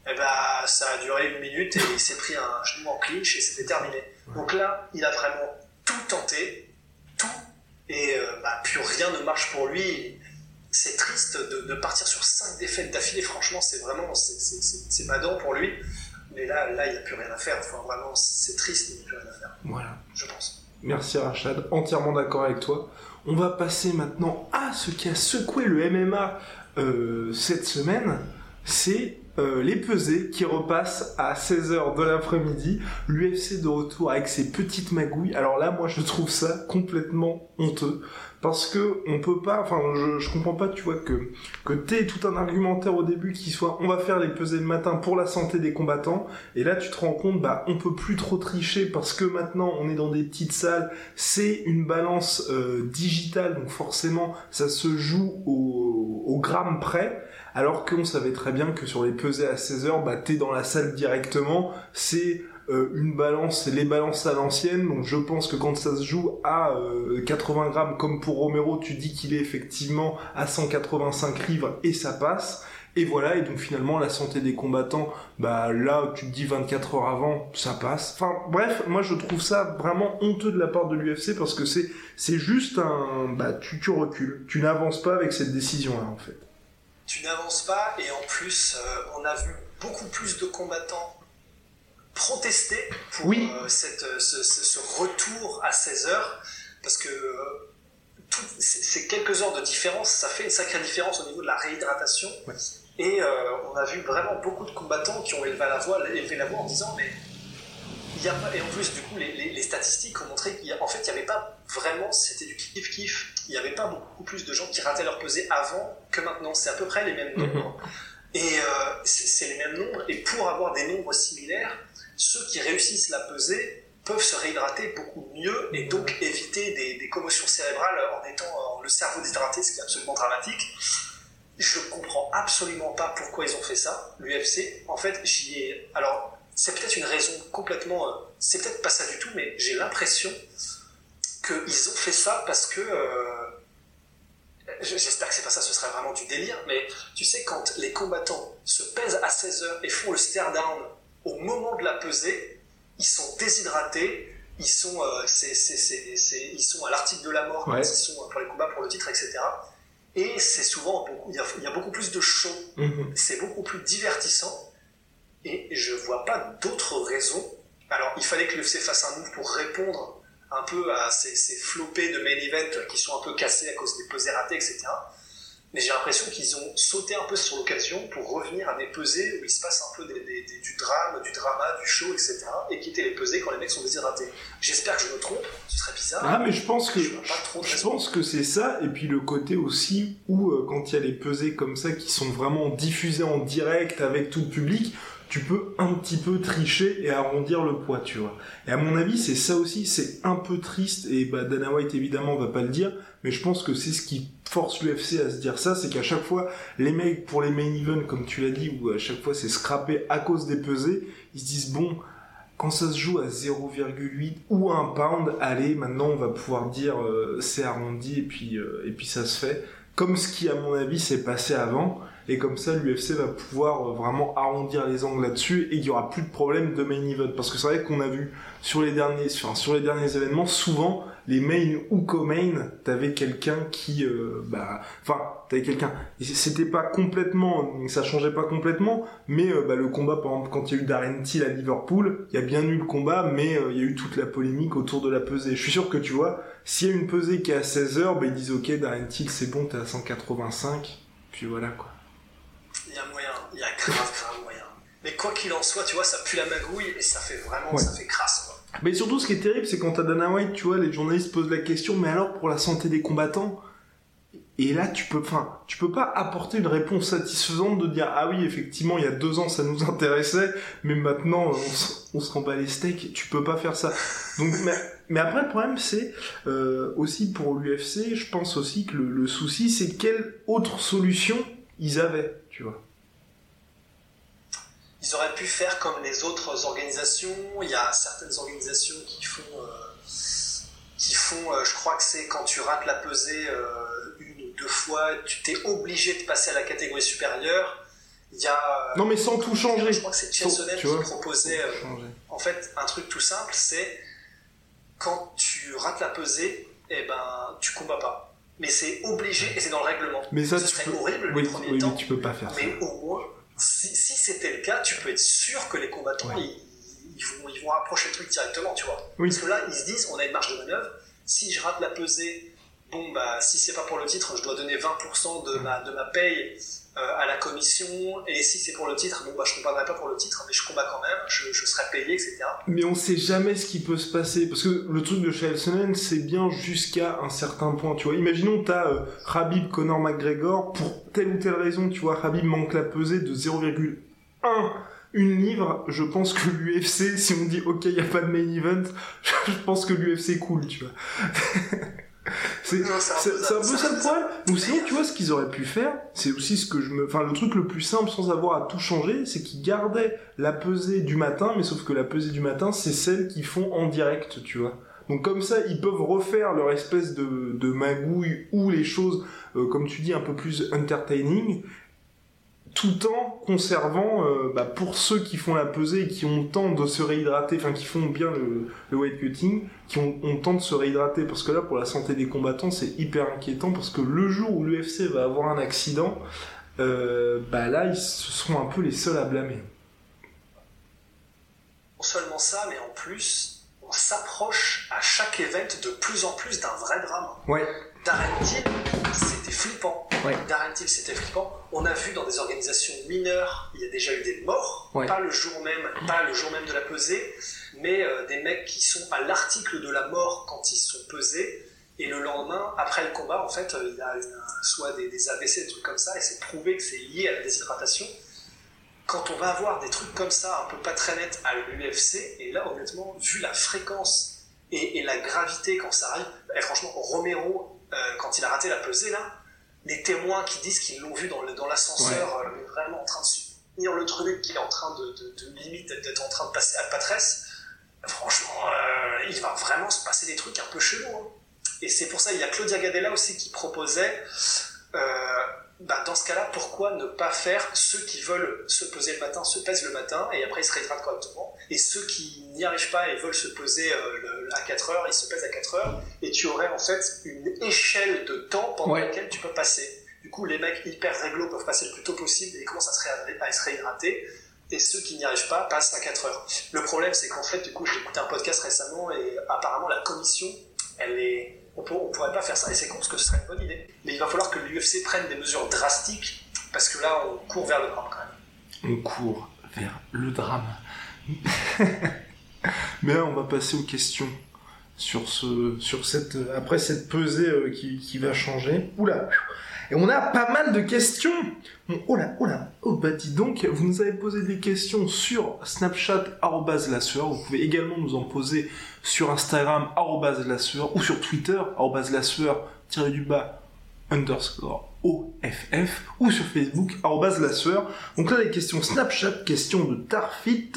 Et eh ben, ça a duré une minute et il s'est pris un genou en clinch et c'était terminé. Donc là, il a vraiment tout tenté, tout, et euh, bah, plus rien ne marche pour lui c'est triste de, partir sur 5 défaites d'affilée. Franchement, c'est vraiment, c'est badant pour lui. Mais là, là, il n'y a plus rien à faire. Enfin, vraiment, c'est triste, il n'y a plus rien à faire. Voilà. Je pense. Merci Rachad, entièrement d'accord avec toi. On va passer maintenant à ce qui a secoué le MMA euh, cette semaine. C'est euh, les pesées qui repassent à 16h de l'après-midi. L'UFC de retour avec ses petites magouilles. Alors là, moi, je trouve ça complètement honteux parce que on peut pas, enfin, je, comprends pas, tu vois, que que t'aies tout un argumentaire au début qui soit, on va faire les pesées le matin pour la santé des combattants, et là tu te rends compte, bah, on peut plus trop tricher parce que maintenant on est dans des petites salles, c'est une balance euh, digitale, donc forcément ça se joue au, au gramme près. Alors qu'on savait très bien que sur les pesées à 16 heures, bah t'es dans la salle directement, c'est euh, une balance, les balances à l'ancienne, donc je pense que quand ça se joue à 80 euh, grammes, comme pour Romero, tu dis qu'il est effectivement à 185 livres et ça passe. Et voilà, et donc finalement la santé des combattants, bah là tu te dis 24 heures avant, ça passe. Enfin bref, moi je trouve ça vraiment honteux de la part de l'UFC parce que c'est c'est juste un bah tu, tu recules, tu n'avances pas avec cette décision là en fait. Tu n'avances pas et en plus euh, on a vu beaucoup plus de combattants protester pour euh, cette, euh, ce, retour à 16 heures, parce que euh, ces quelques heures de différence, ça fait une sacrée différence au niveau de la réhydratation. Et on a vu vraiment beaucoup de combattants qui ont élevé la voix, élevé la voix en disant mais il y a pas... et en plus du coup les, statistiques ont montré qu'en fait il n'y avait pas vraiment c'était du kiff kiff il n'y avait pas beaucoup plus de gens qui rataient leur pesée avant que maintenant. C'est à peu près les mêmes mhm. nombres. Et c'est les mêmes nombres. Et pour avoir des nombres similaires ceux qui réussissent la pesée peuvent se réhydrater beaucoup mieux et donc éviter des, commotions cérébrales en étant le cerveau déshydraté, ce qui est absolument dramatique. Je comprends absolument pas pourquoi ils ont fait ça, l'UFC. En fait, j'y ai. Alors, c'est peut-être une raison complètement. Euh, c'est peut-être pas ça du tout, mais j'ai l'impression qu'ils ont fait ça parce que. Euh, j'espère que c'est pas ça, ce serait vraiment du délire, mais tu sais, quand les combattants se pèsent à 16 heures et font le stare down au moment de la pesée, ils sont déshydratés, ils sont, euh, ils sont à l'article de la mort ils sont pour les combats pour le titre, etc. Et c'est souvent beaucoup, il y, a, beaucoup plus de show, mhm. c'est beaucoup plus divertissant, et je vois pas d'autres raisons. Alors, il fallait que l'UFC fasse un move pour répondre un peu à ces, ces flopés de main event qui sont un peu cassés à cause des pesées ratées, etc mais j'ai l'impression qu'ils ont sauté un peu sur l'occasion pour revenir à des pesées où il se passe un peu du drame, du drama, du show, etc. et quitter les pesées quand les mecs sont déshydratés. J'espère que je me trompe, ce serait bizarre. Ah, mais je pense que je, pense que c'est ça, et puis le côté aussi où euh, quand il y a les pesées comme ça qui sont vraiment diffusées en direct avec tout le public, tu peux un petit peu tricher et arrondir le poids, tu vois. Et à mon avis, c'est ça aussi, c'est un peu triste, et bah, Dana White évidemment va pas le dire, mais je pense que c'est ce qui force l'UFC à se dire ça, c'est qu'à chaque fois, les mecs pour les main events, comme tu l'as dit, où à chaque fois c'est scrappé à cause des pesées, ils se disent bon, quand ça se joue à 0,8 ou 1 pound, allez, maintenant on va pouvoir dire euh, c'est arrondi et puis euh, et puis ça se fait. Comme ce qui à mon avis s'est passé avant. Et comme ça l'UFC va pouvoir euh, vraiment arrondir les angles là-dessus et il y aura plus de problème de main event. Parce que c'est vrai qu'on a vu sur les derniers enfin, sur les derniers événements souvent les main ou co-main t'avais quelqu'un qui euh, bah enfin t'avais quelqu'un. C'était pas complètement ça changeait pas complètement mais euh, bah, le combat par exemple quand il y a eu Darren Till à Liverpool il y a bien eu le combat mais il y a eu toute la polémique autour de la pesée. Je suis sûr que tu vois s'il y a une pesée qui est à 16h bah, ils disent ok Darren Till c'est bon t'es à 185 puis voilà quoi y a moyen il y a grave grave moyen mais quoi qu'il en soit tu vois ça pue la magouille et ça fait vraiment ça fait crasse quoi. Mais surtout, ce qui est terrible, c'est quand t'as Dana White, tu vois, les journalistes posent la question, mais alors pour la santé des combattants? Et là, tu peux, enfin, tu peux pas apporter une réponse satisfaisante de dire ah oui, effectivement, il y a deux ans, ça nous intéressait, mais maintenant, on, se rend pas les steaks. Tu peux pas faire ça. Donc, mais, après, le problème, c'est euh, aussi pour l'UFC, je pense aussi que le, le souci, c'est quelle autre solution ils avaient, tu vois ils auraient pu faire comme les autres organisations. Il y a certaines organisations qui font, euh, qui font euh, je crois que c'est quand tu rates la pesée euh, une ou deux fois, tu t'es obligé de passer à la catégorie supérieure. Il y a, non mais sans tout changer. Je crois que c'est Chelsonnel qui proposait en fait un truc tout simple, c'est quand tu rates la pesée, et eh ben tu combats pas. Mais c'est obligé et c'est dans le règlement. Mais ça, Ce serait horrible oui, le premier oui, temps. Mais tu peux pas faire ça. Mais au moins, si, si c'était le cas, tu peux être sûr que les combattants, ils, ils, vont, ils vont approcher le truc directement, tu vois. Parce que là, ils se disent, on a une marge de manœuvre. Si je rate la pesée, bon, bah, si c'est pas pour le titre, je dois donner 20% de ma, de ma paye euh, à la commission. Et si c'est pour le titre, bon, bah, je combattrai pas pour le titre, mais je combats quand même, je, serai payé, etc. Mais on sait jamais ce qui peut se passer. Parce que le truc de Chael Sonnen, c'est bien jusqu'à un certain point, tu vois. Imaginons, t'as euh, Khabib, Conor McGregor, pour telle ou telle raison, tu vois, Khabib manque la pesée de 0,1 une livre, je pense que l'UFC, si on dit ok, il n'y a pas de main event, (laughs) je pense que l'UFC cool, tu vois. (laughs) c'est un, peu ça le problème. Ou sinon, tu vois, ce qu'ils auraient pu faire, c'est aussi ce que je me. Enfin, le truc le plus simple sans avoir à tout changer, c'est qu'ils gardaient la pesée du matin, mais sauf que la pesée du matin, c'est celle qu'ils font en direct, tu vois. Donc comme ça, ils peuvent refaire leur espèce de, de magouille ou les choses, euh, comme tu dis, un peu plus entertaining, tout en conservant, euh, bah, pour ceux qui font la pesée et qui ont le temps de se réhydrater, enfin qui font bien le, le weight cutting, qui ont, ont le temps de se réhydrater, parce que là, pour la santé des combattants, c'est hyper inquiétant, parce que le jour où l'UFC va avoir un accident, euh, bah là, ils seront un peu les seuls à blâmer. Non seulement ça, mais en plus, on s'approche à chaque event de plus en plus d'un vrai drame. Ouais. Darren Till, c'était flippant. Ouais. Darren Till, c'était flippant. On a vu dans des organisations mineures, il y a déjà eu des morts, Ouais. pas le jour même, pas le jour même de la pesée, mais euh, des mecs qui sont à l'article de la mort quand ils sont pesés. Et le lendemain, après le combat, en fait, euh, il y a une- soit des, des AVC, des trucs comme ça, et c'est prouvé que c'est lié à la déshydratation. Quand on va avoir des trucs comme ça, un peu pas très nets à l'UFC, et là, honnêtement, vu la fréquence et, et la gravité quand ça arrive, eh, franchement, Romero, euh, quand il a raté la pesée, là, les témoins qui disent qu'ils l'ont vu dans le- dans l'ascenseur, euh, vraiment en train de soutenir le truc, qui est en train de, de, de limite d'être en train de passer à Patresse, franchement, euh, il va vraiment se passer des trucs un peu chelous. hein. Et c'est pour ça, il y a Claudia Gadella aussi qui proposait, bah, dans ce cas-là, pourquoi ne pas faire ceux qui veulent se peser le matin, se pèsent le matin, et après ils se réhydratent correctement, et ceux qui n'y arrivent pas et veulent se peser euh, le- à 4 heures, ils se pèsent à 4 heures, et tu aurais en fait une échelle de temps pendant Ouais. laquelle tu peux passer. Du coup, les mecs hyper réglo peuvent passer le plus tôt possible et commencent à se, réhydrater, à se réhydrater. Et ceux qui n'y arrivent pas passent à 4 heures. Le problème, c'est qu'en fait, du coup, j'ai écouté un podcast récemment et apparemment, la commission, elle est. On, on pourrait pas faire ça et c'est con parce que ce serait une bonne idée. Mais il va falloir que l'UFC prenne des mesures drastiques parce que là, on court vers le drame quand même. On court vers le drame. (laughs) Mais là, on va passer aux questions sur ce, sur cette, après cette pesée euh, qui, qui va changer. Oula. Et on a pas mal de questions. Oh là, oh là, oh bah dis donc, vous nous avez posé des questions sur Snapchat arobase la sueur. Vous pouvez également nous en poser sur Instagram arobase la sueur ou sur Twitter arobase la sueur tiré du bas underscore OFF ou sur Facebook arobase la sueur. Donc là les questions Snapchat, questions de Tarfit.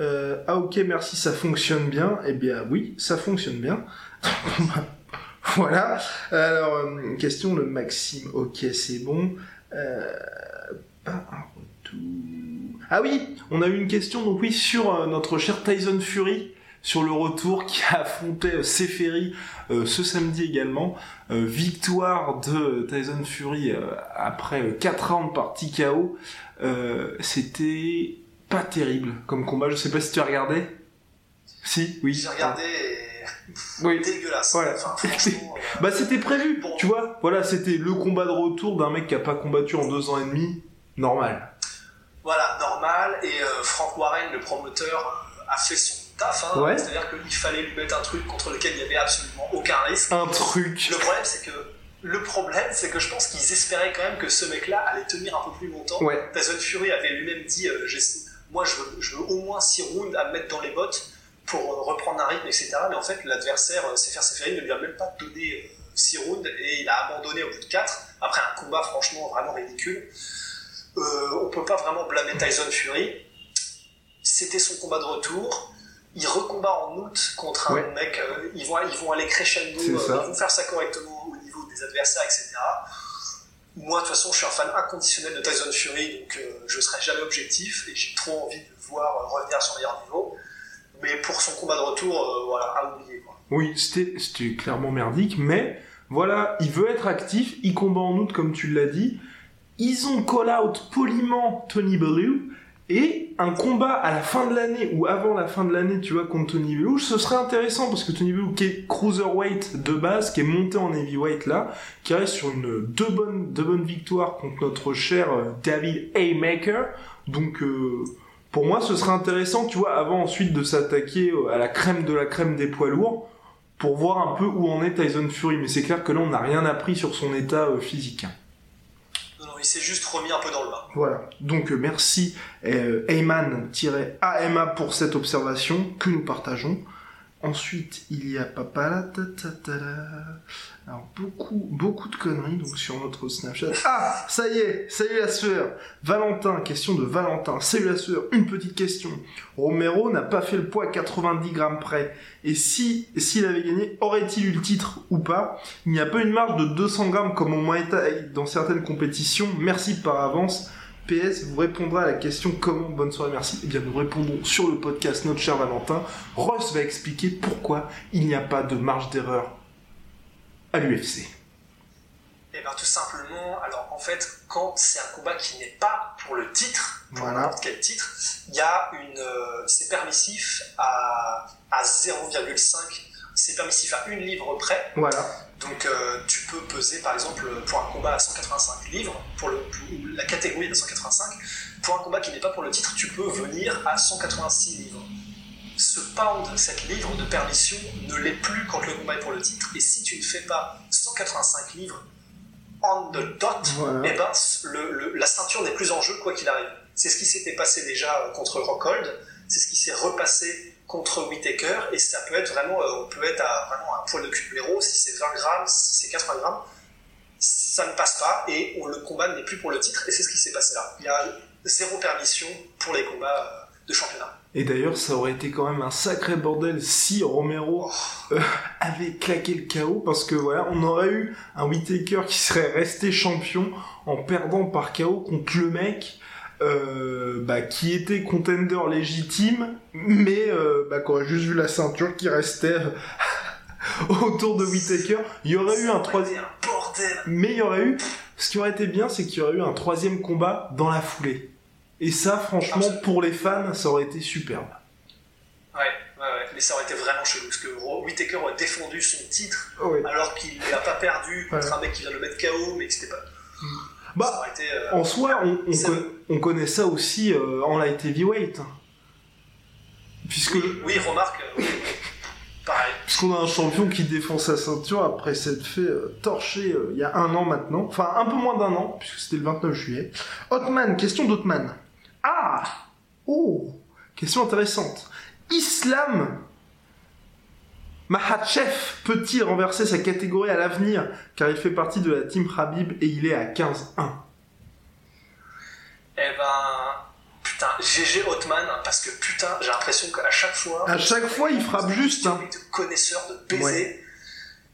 Euh, ah ok merci ça fonctionne bien. Eh bien oui ça fonctionne bien. (laughs) (laughs) voilà. Alors euh, question de Maxime. Ok c'est bon. Euh, pas un retour. Ah oui, on a eu une question donc oui sur euh, notre cher Tyson Fury sur le retour qui a affronté Seferi ce samedi également. Victoire de Tyson Fury après 4 rounds par TKO. C'était pas terrible comme combat. Je sais pas si tu as regardé. Si, oui. J'ai regardé. Oui. dégueulasse. Ouais. Enfin, (laughs) euh, Bah c'était prévu, Bon. tu vois. Voilà, c'était le combat de retour d'un mec qui a pas combattu en deux ans et demi. Normal. Voilà, normal. Et euh, Frank Warren, le promoteur, euh, a fait son taf. Hein, Ouais. C'est-à-dire qu'il fallait lui mettre un truc contre lequel il n'y avait absolument aucun risque. Un truc. Le problème, c'est que le problème, c'est que je pense qu'ils espéraient quand même que ce mec-là allait tenir un peu plus longtemps. Ouais. Tyson Fury avait lui-même dit, euh, moi, je veux, je veux au moins 6 rounds à me mettre dans les bottes pour euh, reprendre un rythme, etc. Mais en fait, l'adversaire, euh, Sefer Seferi, ne lui a même pas donné 6 rounds et il a abandonné au bout de 4 après un combat franchement vraiment ridicule. Euh, on peut pas vraiment blâmer Tyson Fury. C'était son combat de retour. Il recombat en août contre un Ouais. mec. euh, ils, vont, ils vont aller crescendo, euh, ils vont faire ça correctement au niveau des adversaires, etc. Moi, de toute façon, je suis un fan inconditionnel de Tyson Fury, donc euh, je serai jamais objectif et j'ai trop envie de le voir euh, revenir à son meilleur niveau. Mais pour son combat de retour, euh, voilà, à oublier. Oui, c'était c'était clairement merdique, mais voilà, il veut être actif, il combat en août comme tu l'as dit. Ils ont call out poliment Tony Bellew et un combat à la fin de l'année ou avant la fin de l'année, tu vois, contre Tony Bellew, ce serait intéressant parce que Tony Bellew qui est cruiserweight de base, qui est monté en heavyweight là, qui reste sur une deux bonnes deux bonnes victoires contre notre cher euh, David Haymaker. Donc euh, pour moi, ce serait intéressant, tu vois, avant ensuite de s'attaquer à la crème de la crème des poids lourds, pour voir un peu où en est Tyson Fury. Mais c'est clair que là, on n'a rien appris sur son état euh, physique. Non, non, il s'est juste remis un peu dans le bain. Voilà. Donc euh, merci euh, Ayman-AMA pour cette observation que nous partageons. Ensuite, il y a Papala. Alors beaucoup, beaucoup de conneries donc sur notre Snapchat. Ah, ça y est, salut la sueur. Valentin, question de Valentin. Salut la sueur, une petite question. Romero n'a pas fait le poids à 90 grammes près. Et si, s'il avait gagné, aurait-il eu le titre ou pas? Il n'y a pas une marge de 200 grammes comme au Muay Thai dans certaines compétitions. Merci par avance. PS vous répondra à la question comment? Bonne soirée merci. Eh bien nous répondons sur le podcast notre cher Valentin. Ross va expliquer pourquoi il n'y a pas de marge d'erreur à l'UFC. Et bien tout simplement, alors en fait, quand c'est un combat qui n'est pas pour le titre, pour Voilà. n'importe quel titre, il y a une, euh, c'est permissif à, à 0,5, c'est permissif à une livre près. Voilà. Donc euh, tu peux peser par exemple pour un combat à 185 livres, pour, le, pour la catégorie à 185, pour un combat qui n'est pas pour le titre, tu peux venir à 186 livres. Ce pound, cette livre de permission, ne l'est plus quand le combat est pour le titre. Et si tu ne fais pas 185 livres on the dot, Voilà. eh ben, le- le- la ceinture n'est plus en jeu quoi qu'il arrive. C'est ce qui s'était passé déjà euh, contre Rockhold, c'est ce qui s'est repassé contre Whitaker, et ça peut être vraiment, euh, on peut être à vraiment un poil de blaireau, si c'est 20 grammes, si c'est 80 grammes, ça ne passe pas, et on, le combat n'est plus pour le titre, et c'est ce qui s'est passé là. Il y a zéro permission pour les combats euh, de championnat. Et d'ailleurs, ça aurait été quand même un sacré bordel si Romero euh, avait claqué le KO, parce que voilà, on aurait eu un Whitaker qui serait resté champion en perdant par KO contre le mec euh, bah, qui était contender légitime, mais euh, bah, qui aurait juste vu la ceinture qui restait (laughs) autour de Whitaker. Il y aurait eu un troisième, bordel. mais il y aurait eu, ce qui aurait été bien, c'est qu'il y aurait eu un troisième combat dans la foulée. Et ça, franchement, Absolument. pour les fans, ça aurait été superbe. Ouais, ouais, ouais, mais ça aurait été vraiment chelou, parce que Whitaker aurait défendu son titre, Ouais. alors qu'il n'a pas perdu contre Ouais. un mec qui vient de le mettre KO, mais que c'était pas... Bah, été... euh, en soi, on, on, Ça- con- on connaît ça aussi euh, en light heavyweight. Puisque, Oui, oui, remarque, euh, pareil. puisqu'on a un champion qui défend sa ceinture après s'être fait torcher il y a un an maintenant. Enfin, un peu moins d'un an, puisque c'était le 29 juillet. Hotman, question d'Hotman. Ah Oh Question intéressante. Islam Mahachev peut-il renverser sa catégorie à l'avenir car il fait partie de la team Habib et il est à 15-1 Eh ben, putain, GG Hotman, parce que putain, j'ai l'impression qu'à chaque fois... À chaque fois, il frappe juste, hein. de connaisseur de baiser,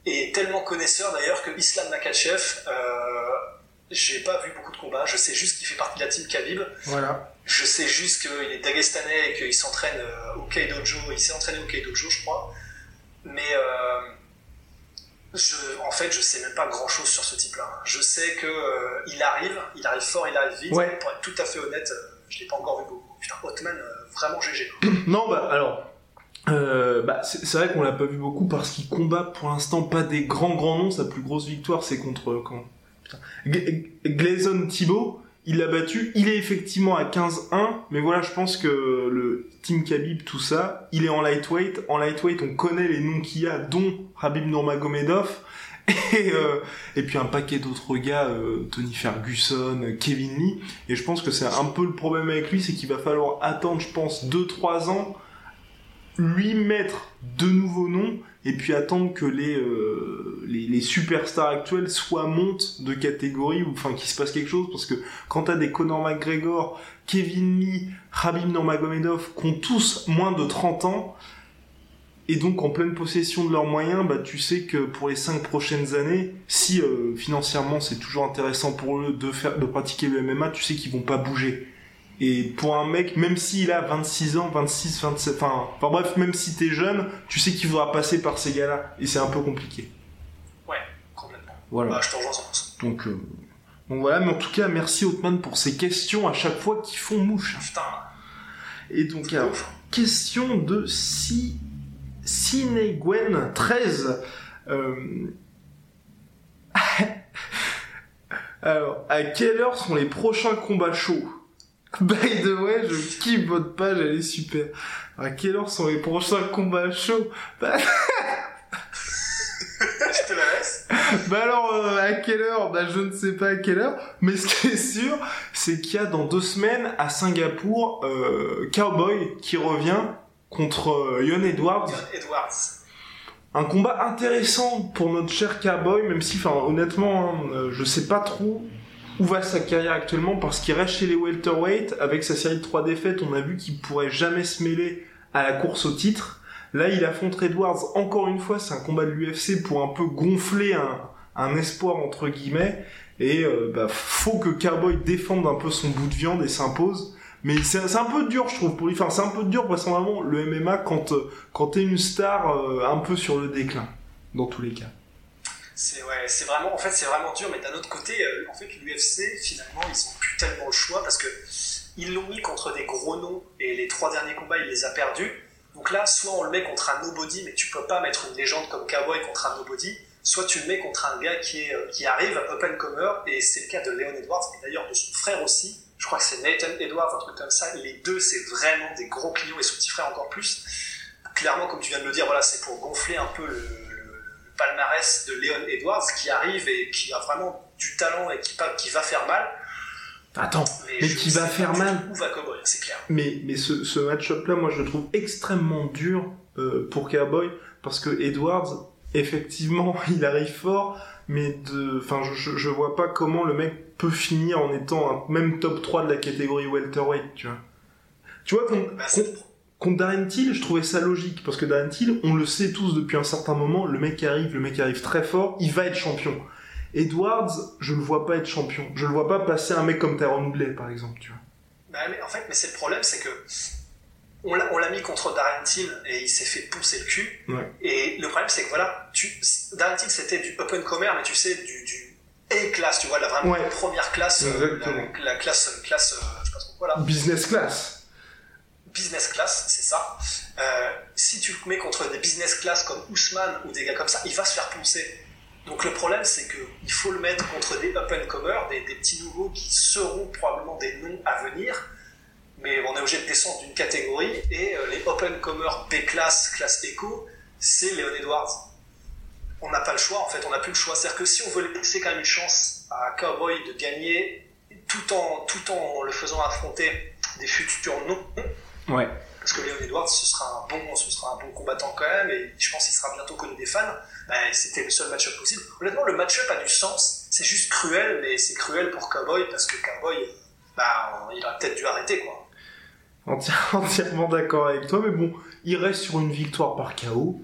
et tellement connaisseur d'ailleurs que Islam Nakachev, euh, J'ai pas vu beaucoup de combats. Je sais juste qu'il fait partie de la team Khabib. Voilà. Je sais juste qu'il est dagestanais et qu'il s'entraîne euh, au Keidojo. Il s'est entraîné au Keidojo, je crois. Mais euh, je, en fait, je sais même pas grand chose sur ce type-là. Je sais que euh, il arrive, il arrive fort, il arrive vite. Ouais. Pour être tout à fait honnête, je l'ai pas encore vu beaucoup. Putain, Hotman, vraiment GG. (coughs) Non, bah alors. euh, bah, c'est vrai qu'on l'a pas vu beaucoup parce qu'il combat pour l'instant pas des grands grands noms. Sa plus grosse victoire c'est contre euh, quand Thibault. Il l'a battu. Il est effectivement à 15-1, mais voilà, je pense que le Team Khabib, tout ça, il est en lightweight. En lightweight, on connaît les noms qu'il y a, dont Habib Nurmagomedov. (laughs) Et, euh, et puis un paquet d'autres gars, euh, Tony Ferguson, Kevin Lee. Et je pense que c'est un peu le problème avec lui, c'est qu'il va falloir attendre, je pense, 2-3 ans, lui mettre de nouveaux noms, et puis attendre que les, euh, les, superstars actuels soit montent de catégorie, ou enfin qu'il se passe quelque chose, parce que quand t'as des Conor McGregor, Kevin Lee, Khabib Nurmagomedov, qui ont tous moins de 30 ans, et donc en pleine possession de leurs moyens, bah tu sais que pour les cinq prochaines années, si euh, financièrement c'est toujours intéressant pour eux de faire de pratiquer le MMA, tu sais qu'ils vont pas bouger. Et pour un mec, même s'il a 26 ans, 26, 27, enfin, enfin bref, même si t'es jeune, tu sais qu'il faudra passer par ces gars-là, et c'est un peu compliqué. Ouais, complètement. Voilà. Bah, je te rejoins 100%. Donc, euh, donc voilà, mais en tout cas, merci Hotman pour ces questions à chaque fois qui font mouche. Putain, Et donc, alors, question de si Cinegwen 13. Euh... (laughs) Alors, à quelle heure sont les prochains combats chauds? (laughs) By the way, je kiffe votre page, elle est super. À quelle heure sont les prochains combats chauds (laughs) bah, je te la laisse. bah alors, euh, à quelle heure? Bah je ne sais pas à quelle heure, mais ce qui est sûr, c'est qu'il y a dans deux semaines à Singapour, euh, Cowboy qui revient contre euh, Yon Edwards. Edwards. Un combat intéressant pour notre cher Cowboy, même si, enfin, honnêtement, hein, euh, je sais pas trop où va sa carrière actuellement, parce qu'il reste chez les welterweight, avec sa série de trois défaites, on a vu qu'il pourrait jamais se mêler à la course au titre. Là, il affronte Edwards, encore une fois, c'est un combat de l'UFC pour un peu gonfler un, espoir, entre guillemets, et euh, bah, faut que Cowboy défende un peu son bout de viande et s'impose. Mais c'est un peu dur, je trouve, pour lui. Enfin, c'est un peu dur, vraisemblablement, le MMA, quand, euh, quand t'es une star euh, un peu sur le déclin, dans tous les cas. C'est ouais, vraiment, en fait, c'est vraiment dur. Mais d'un autre côté, euh, en fait, l'UFC, finalement, ils ont plus tellement le choix parce que ils l'ont mis contre des gros noms et les trois derniers combats, il les a perdus. Donc là, soit on le met contre un nobody, mais tu peux pas mettre une légende comme Cowboy contre un nobody. Soit tu le mets contre un gars qui est euh, qui arrive, up and comer, et c'est le cas de Leon Edwards et d'ailleurs de son frère aussi. Je crois que c'est Nathan Edwards, un truc comme ça. Les deux, c'est vraiment des gros clients et son petit frère encore plus. Clairement, comme tu viens de le dire, voilà, c'est pour gonfler un peu le palmarès de Leon Edwards qui arrive et qui a vraiment du talent et qui, va faire mal. Attends, mais qui va faire mal Où va Cowboy, c'est clair. Mais, mais ce, ce match-up-là, moi, je le trouve extrêmement dur euh, pour Cowboy, parce que Edwards, effectivement, (laughs) il arrive fort, mais de, enfin, je, je, vois pas comment le mec peut finir en étant un même top 3 de la catégorie welterweight, tu vois. Tu vois, Bah, c'est- contre, Darren Till, je trouvais ça logique, parce que Darren Till, on le sait tous depuis un certain moment, le mec arrive, le mec arrive très fort, il va être champion. Edwards, je le vois pas être champion. Je le vois pas passer un mec comme Tyrone Woodley, par exemple, tu vois. Bah, mais en fait, mais c'est le problème, c'est que on l'a mis contre Darren Till et il s'est fait pousser le cul. Ouais. Et le problème, c'est que voilà, tu, Darren Till c'était du open commer, mais tu sais, du, du A class, tu vois, la vraiment Ouais. première classe, euh, la, la classe, classe, euh, je sais pas trop quoi là, Business class. Business class, c'est ça. Euh, si tu le mets contre des business class comme Ousmane ou des gars comme ça, il va se faire poncer. Donc le problème, c'est que il faut le mettre contre des up and des, petits nouveaux qui seront probablement des noms à venir. Mais on est obligé de descendre d'une catégorie et euh, les open comers B class, classe éco, c'est Léon Edwards. On n'a pas le choix, en fait, on n'a plus le choix. C'est-à-dire que si on veut laisser quand même une chance à Cowboy de gagner tout en, tout en le faisant affronter des futurs noms, Ouais. parce que Léon Edwards ce sera un bon ce sera un bon combattant quand même et je pense qu'il sera bientôt connu des fans bah, c'était le seul match-up possible honnêtement le match-up a du sens c'est juste cruel mais c'est cruel pour Cowboy parce que Cowboy bah il aurait peut-être dû arrêter quoi Enti- (laughs) entièrement d'accord avec toi, mais bon, il reste sur une victoire par KO.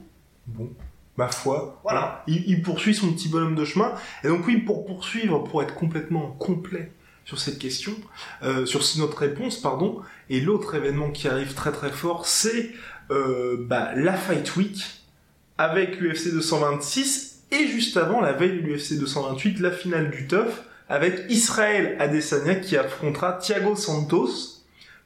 Bon. ma foi. Voilà. Il, il poursuit son petit bonhomme de chemin. Et donc oui, pour poursuivre, pour être complètement complet sur cette question, euh, sur notre réponse, pardon, et l'autre événement qui arrive très très fort, c'est euh, bah, la Fight Week avec l'UFC 226 et juste avant, la veille de l'UFC 228, la finale du TUF avec Israël Adesanya qui affrontera Thiago Santos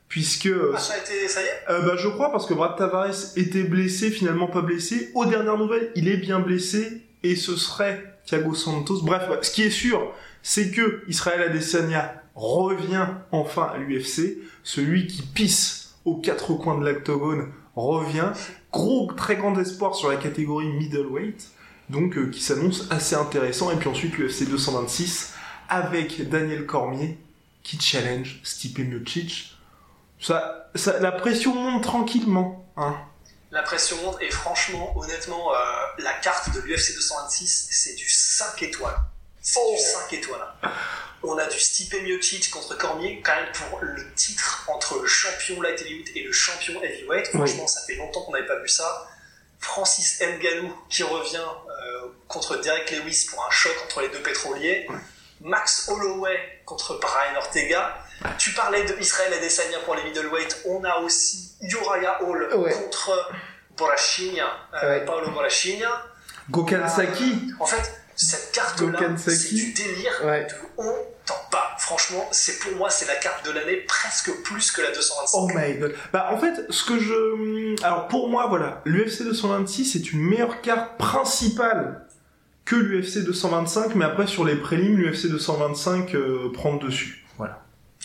puisque Ah, ça a été, ça y est euh, bah, je crois parce que Brad Tavares était blessé, finalement pas blessé. Aux dernières nouvelles, il est bien blessé et ce serait Thiago Santos. Bref, ce qui est sûr, c'est que Israël Adesanya revient enfin à l'UFC. Celui qui pisse aux quatre coins de l'octogone revient. Gros, très grand espoir sur la catégorie middleweight, donc euh, qui s'annonce assez intéressant. Et puis ensuite l'UFC 226 avec Daniel Cormier qui challenge Stipe Miocic. Ça, ça, la pression monte tranquillement. Hein. La pression monte et franchement, honnêtement, euh, la carte de l'UFC 226, c'est du 5 étoiles. C'est Oh. du 5 étoiles. On a du Stipe Miocic contre Cormier, quand même pour le titre entre le champion light heavyweight et le champion heavyweight. Franchement, ça fait longtemps qu'on n'avait pas vu ça. Francis Ngannou qui revient euh, contre Derek Lewis pour un choc entre les deux pétroliers. Max Holloway contre Brian Ortega. Tu parlais de Israël Adesanya pour les middleweight. On a aussi Uriah Hall Ouais. contre Borachinha, euh, Ouais. Paolo Borachinha. Gokan Saki. En fait, cette carte-là, c'est du délire Ouais. de on t'en pas. Franchement, c'est pour moi, c'est la carte de l'année presque plus que la 225. Oh my god. Bah en fait, ce que je... Alors pour moi, voilà, l'UFC 226 est une meilleure carte principale que l'UFC 225, mais après sur les prélims, l'UFC 225 euh, prend le dessus.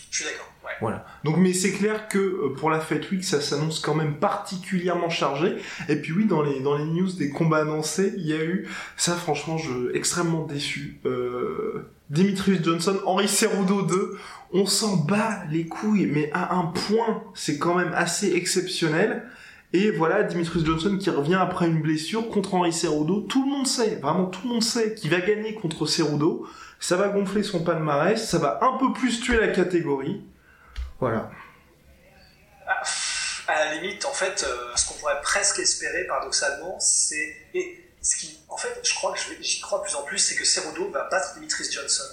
Je suis d'accord. Voilà. Donc, mais c'est clair que euh, pour la Fête Week, ça s'annonce quand même particulièrement chargé. Et puis oui, dans les news des combats annoncés, il y a eu ça. Franchement, extrêmement déçu. Euh, Dimitrius Johnson, Henri Cerudo 2. On s'en bat les couilles, mais à un point, c'est quand même assez exceptionnel. Et voilà, Dimitrius Johnson qui revient après une blessure contre Henri Cerudo. Tout le monde sait, vraiment tout le monde sait qu'il va gagner contre Cerudo. Ça va gonfler son palmarès, ça va un peu plus tuer la catégorie. Voilà. Ah, à la limite, en fait, euh, ce qu'on pourrait presque espérer, paradoxalement, c'est. Et ce qui, en fait, je crois que j'y crois de plus en plus, c'est que Cerudo va battre Dimitris Johnson.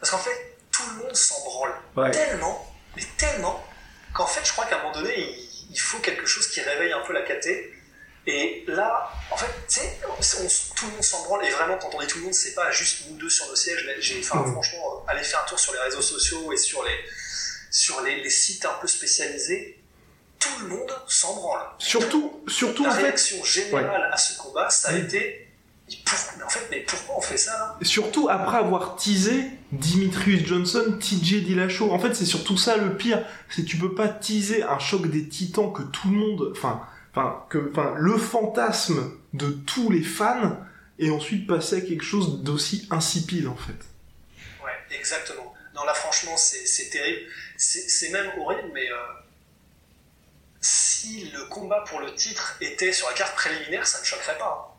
Parce qu'en fait, tout le monde s'en branle. Ouais. Tellement, mais tellement, qu'en fait, je crois qu'à un moment donné, il, il faut quelque chose qui réveille un peu la caté. Et là, en fait, tu sais, tout le monde s'en branle. Et vraiment, quand on dit tout le monde, c'est pas juste nous deux sur nos sièges. J'ai, enfin, Mhm. franchement, euh, allez faire un tour sur les réseaux sociaux et sur les, sur les, les sites un peu spécialisés. Tout le monde s'en branle. Surtout, surtout La en fait, réaction générale à ce combat, ça a été. mais pour- mais en fait, mais pourquoi on fait ça là? Surtout après avoir teasé Dimitrius Johnson, TJ Dillashaw. En fait, c'est surtout ça le pire, c'est que tu peux pas teaser un choc des titans que tout le monde, enfin, enfin, que, enfin, le fantasme de tous les fans, et ensuite passer à quelque chose d'aussi insipide en fait. Ouais, exactement. Non, là, franchement, c'est terrible. C'est c'est même horrible, mais euh, si le combat pour le titre était sur la carte préliminaire, ça ne choquerait pas. hein.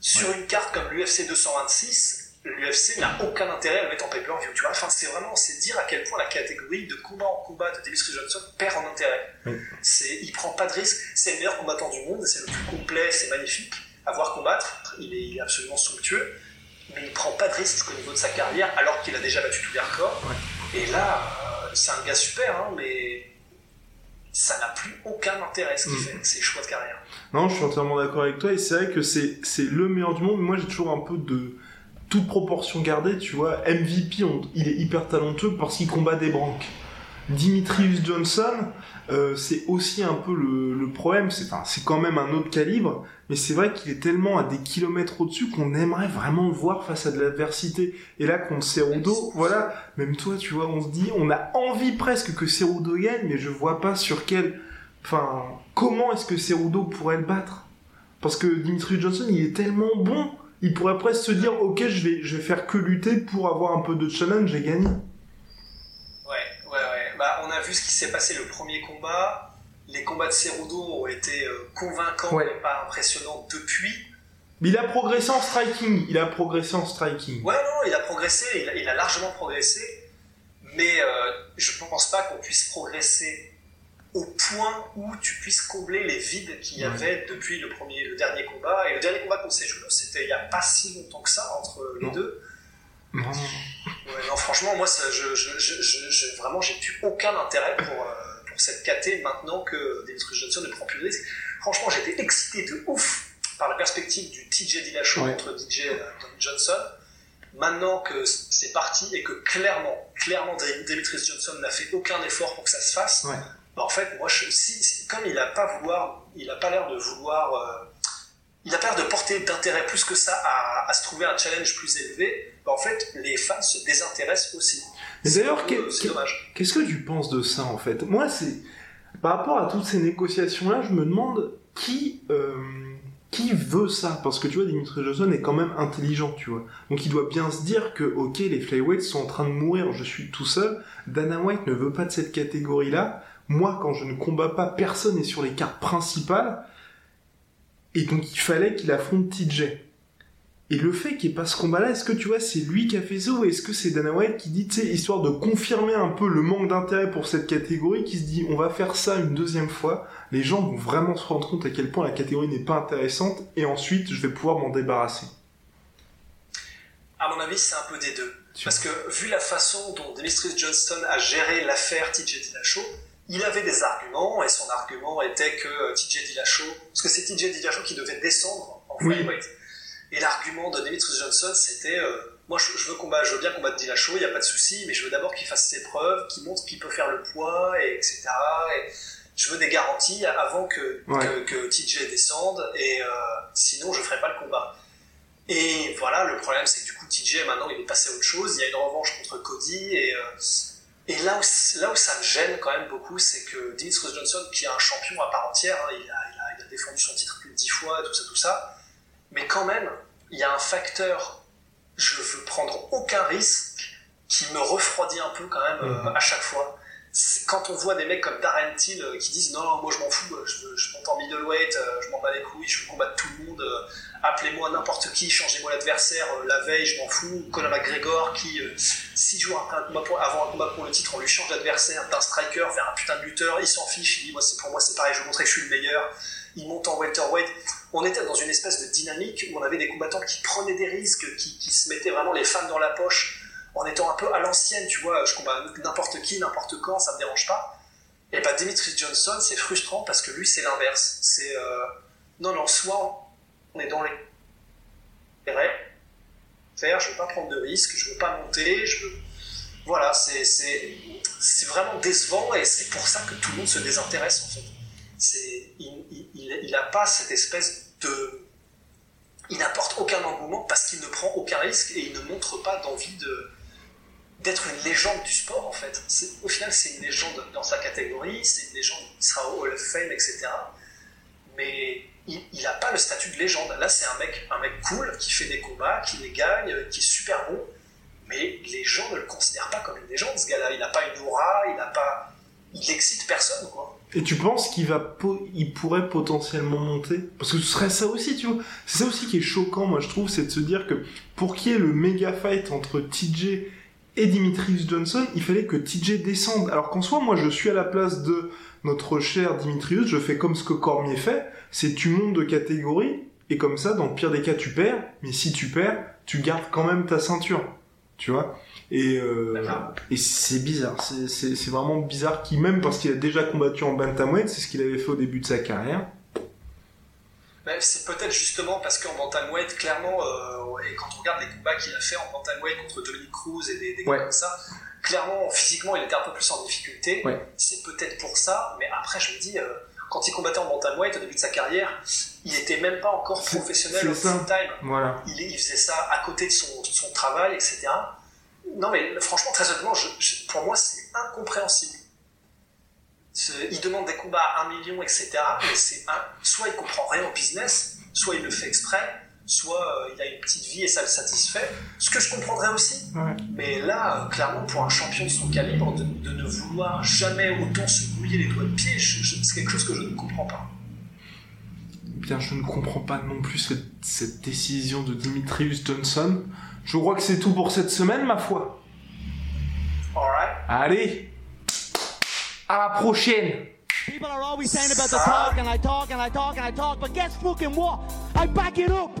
Sur une carte comme l'UFC 226, l'UFC n'a aucun intérêt à le mettre en pay-per-view. Tu vois, enfin, c'est vraiment, c'est dire à quel point la catégorie de combat en combat de Davis Johnson perd en intérêt. Oui. C'est, il prend pas de risque. C'est le meilleur combattant du monde, c'est le plus complet, c'est magnifique à voir combattre. Il est, il est absolument somptueux mais il prend pas de risque au niveau de sa carrière alors qu'il a déjà battu tous les records. Et là, euh, c'est un gars super, hein, mais ça n'a plus aucun intérêt ce qu'il Mhm. fait, ses choix de carrière. Non, je suis entièrement d'accord avec toi, et c'est vrai que c'est, c'est le meilleur du monde, mais moi j'ai toujours un peu de toute proportion gardée, tu vois, MVP, on- il est hyper talentueux parce qu'il combat des branques. Dimitrius Johnson, euh, c'est aussi un peu le, le problème, c'est, enfin, c'est quand même un autre calibre, mais c'est vrai qu'il est tellement à des kilomètres au-dessus qu'on aimerait vraiment le voir face à de l'adversité. Et là, contre Cerudo, voilà, même toi, tu vois, on se dit, on a envie presque que Cerudo gagne, mais je vois pas sur quel, enfin, comment est-ce que Cerudo pourrait le battre? Parce que Dimitri Johnson, il est tellement bon, il pourrait presque se dire, ok, je vais, je vais faire que lutter pour avoir un peu de challenge et gagner. Ouais, ouais, ouais. Bah, on a vu ce qui s'est passé le premier combat. Les combats de Cerudo ont été euh, convaincants, Ouais. mais pas impressionnants depuis. Mais il a progressé en striking, il a progressé en striking. Ouais, non, il a progressé, il a, il a largement progressé, mais euh, je pense pas qu'on puisse progresser au point où tu puisses combler les vides qu'il y avait depuis le premier, le dernier combat. Et le dernier combat qu'on s'est joué, c'était il n'y a pas si longtemps que ça entre les deux. Non. non, franchement, moi, ça, je, je, je, vraiment, j'ai plus aucun intérêt pour, euh, pour cette KT maintenant que Demetrius Johnson ne prend plus de risques. Franchement, j'étais excité de ouf par la perspective du TJ Dillashaw contre DJ euh, Johnson. Maintenant que c'est parti et que clairement, clairement, Demetrius Johnson n'a fait aucun effort pour que ça se fasse, bah, en fait, moi, je, si, comme il n'a pas vouloir, il a pas l'air de vouloir, euh, il a pas l'air de porter d'intérêt plus que ça à, à, se trouver un challenge plus élevé. Bah, en fait, les fans se désintéressent aussi. Mais d'ailleurs, qu'est-ce que tu penses de ça en fait? Moi, c'est par rapport à toutes ces négociations-là, je me demande qui. Euh, qui veut ça? Parce que tu vois, Dimitri Johnson est quand même intelligent, tu vois. Donc il doit bien se dire que, ok, les flyweights sont en train de mourir, je suis tout seul. Dana White ne veut pas de cette catégorie-là moi, quand je ne combats pas, personne n'est sur les cartes principales. Et donc, il fallait qu'il affronte TJ. Et le fait qu'il n'y ait pas ce combat-là, est-ce que tu vois, c'est lui qui a fait ça ou est-ce que c'est Dana White qui dit, tu sais, histoire de confirmer un peu le manque d'intérêt pour cette catégorie, qui se dit, on va faire ça une deuxième fois, les gens vont vraiment se rendre compte à quel point la catégorie n'est pas intéressante, et ensuite, je vais pouvoir m'en débarrasser. À mon avis, c'est un peu des deux. Parce que, vu la façon dont Demetrius Johnston a géré l'affaire TJ Dillashaw, il avait des arguments, et son argument était que euh, TJ Dillashaw, parce que c'est TJ Dillashaw qui devait descendre en flyweight. Et l'argument de Demetrius Johnson, c'était euh, moi je, veux combattre, je veux bien combattre Dillashaw, il n'y a pas de souci, mais je veux d'abord qu'il fasse ses preuves, qu'il montre qu'il peut faire le poids, et etc. Et je veux des garanties avant que, que, TJ descende, et euh, sinon je ferai pas le combat. Et voilà, le problème c'est que du coup TJ maintenant il est passé à autre chose, il y a une revanche contre Cody, et et là où, là où ça me gêne quand même beaucoup, c'est que Demetrius Johnson, qui est un champion à part entière, hein, il, a, il, a, défendu son titre plus de dix fois, tout ça, tout ça, mais quand même, il y a un facteur, je veux prendre aucun risque, qui me refroidit un peu quand même euh, mhm. à chaque fois. Quand on voit des mecs comme Darren Till euh, qui disent non, moi je m'en fous, je, je monte en middleweight, euh, je m'en bats les couilles, je veux combattre tout le monde, appelez-moi n'importe qui, changez-moi l'adversaire euh, la veille, je m'en fous. Conor McGregor qui, euh, six jours un combat pour, avant un combat pour le titre, on lui change d'adversaire d'un striker vers un putain de lutteur, il s'en fiche, il dit moi c'est pour moi c'est pareil, je veux montrer que je suis le meilleur. Il monte en welterweight. On était dans une espèce de dynamique où on avait des combattants qui prenaient des risques, qui, qui se mettaient vraiment les femmes dans la poche en étant un peu à l'ancienne, tu vois, je combats n'importe qui, n'importe quand, ça me dérange pas. Et bah Dimitri Johnson, c'est frustrant parce que lui c'est l'inverse. C'est euh, non non, soit on est dans les faire, je veux pas prendre de risques, je veux pas monter, je veux... Voilà, c'est vraiment décevant et c'est pour ça que tout le monde se désintéresse en fait. Il n'a pas cette espèce de... Il n'apporte aucun engouement parce qu'il ne prend aucun risque et il ne montre pas d'envie de d'être une légende du sport en fait. Au final, c'est une légende dans sa catégorie, c'est une légende qui sera au Hall of Fame, etc. Mais il n'a pas le statut de légende. Là, c'est un mec, un mec cool qui fait des combats, qui les gagne, qui est super bon. Mais les gens ne le considèrent pas comme une légende, ce gars-là. Il n'a pas une aura, il n'a pas, il excite personne, quoi. Et tu penses qu'il va, il pourrait potentiellement monter? Parce que ce serait ça aussi, tu vois. C'est ça aussi qui est choquant, moi, je trouve, c'est de se dire que pour qu'il y ait le méga fight entre TJ et Dimitrius Johnson, il fallait que TJ descende. Alors qu'en soi, moi, je suis à la place de notre cher Dimitrius, je fais comme ce que Cormier fait, c'est tu montes de catégorie, et comme ça, dans le pire des cas, tu perds, mais si tu perds, tu gardes quand même ta ceinture. Tu vois? Et, euh, et c'est bizarre, c'est vraiment bizarre qu'il, même parce qu'il a déjà combattu en bantamweight, c'est ce qu'il avait fait au début de sa carrière. C'est peut-être justement parce qu'en bantamweight, clairement, euh, et quand on regarde les combats qu'il a fait en bantamweight contre Dominic Cruz et des, des gars comme ça, clairement, physiquement, il était un peu plus en difficulté. C'est peut-être pour ça, mais après, je me dis, euh, quand il combattait en bantamweight au début de sa carrière, il était même pas encore professionnel au full-time. Voilà. Il, faisait ça à côté de son, travail, etc. Non, mais franchement, très honnêtement, pour moi, c'est incompréhensible. Il demande des combats à 1 million, etc. Mais c'est soit il comprend rien au business, soit il le fait exprès, soit euh, il a une petite vie et ça le satisfait, ce que je comprendrais aussi. Mais là, euh, clairement, pour un champion de son calibre, de, ne vouloir jamais autant se mouiller les doigts de pied, c'est quelque chose que je ne comprends pas. Bien, je ne comprends pas non plus cette, cette décision de Dimitrius Johnson. Je crois que c'est tout pour cette semaine, ma foi. Alright. Allez, à la prochaine. People are always saying about the talk and I talk and I talk and I talk, but guess fucking what? I back it up.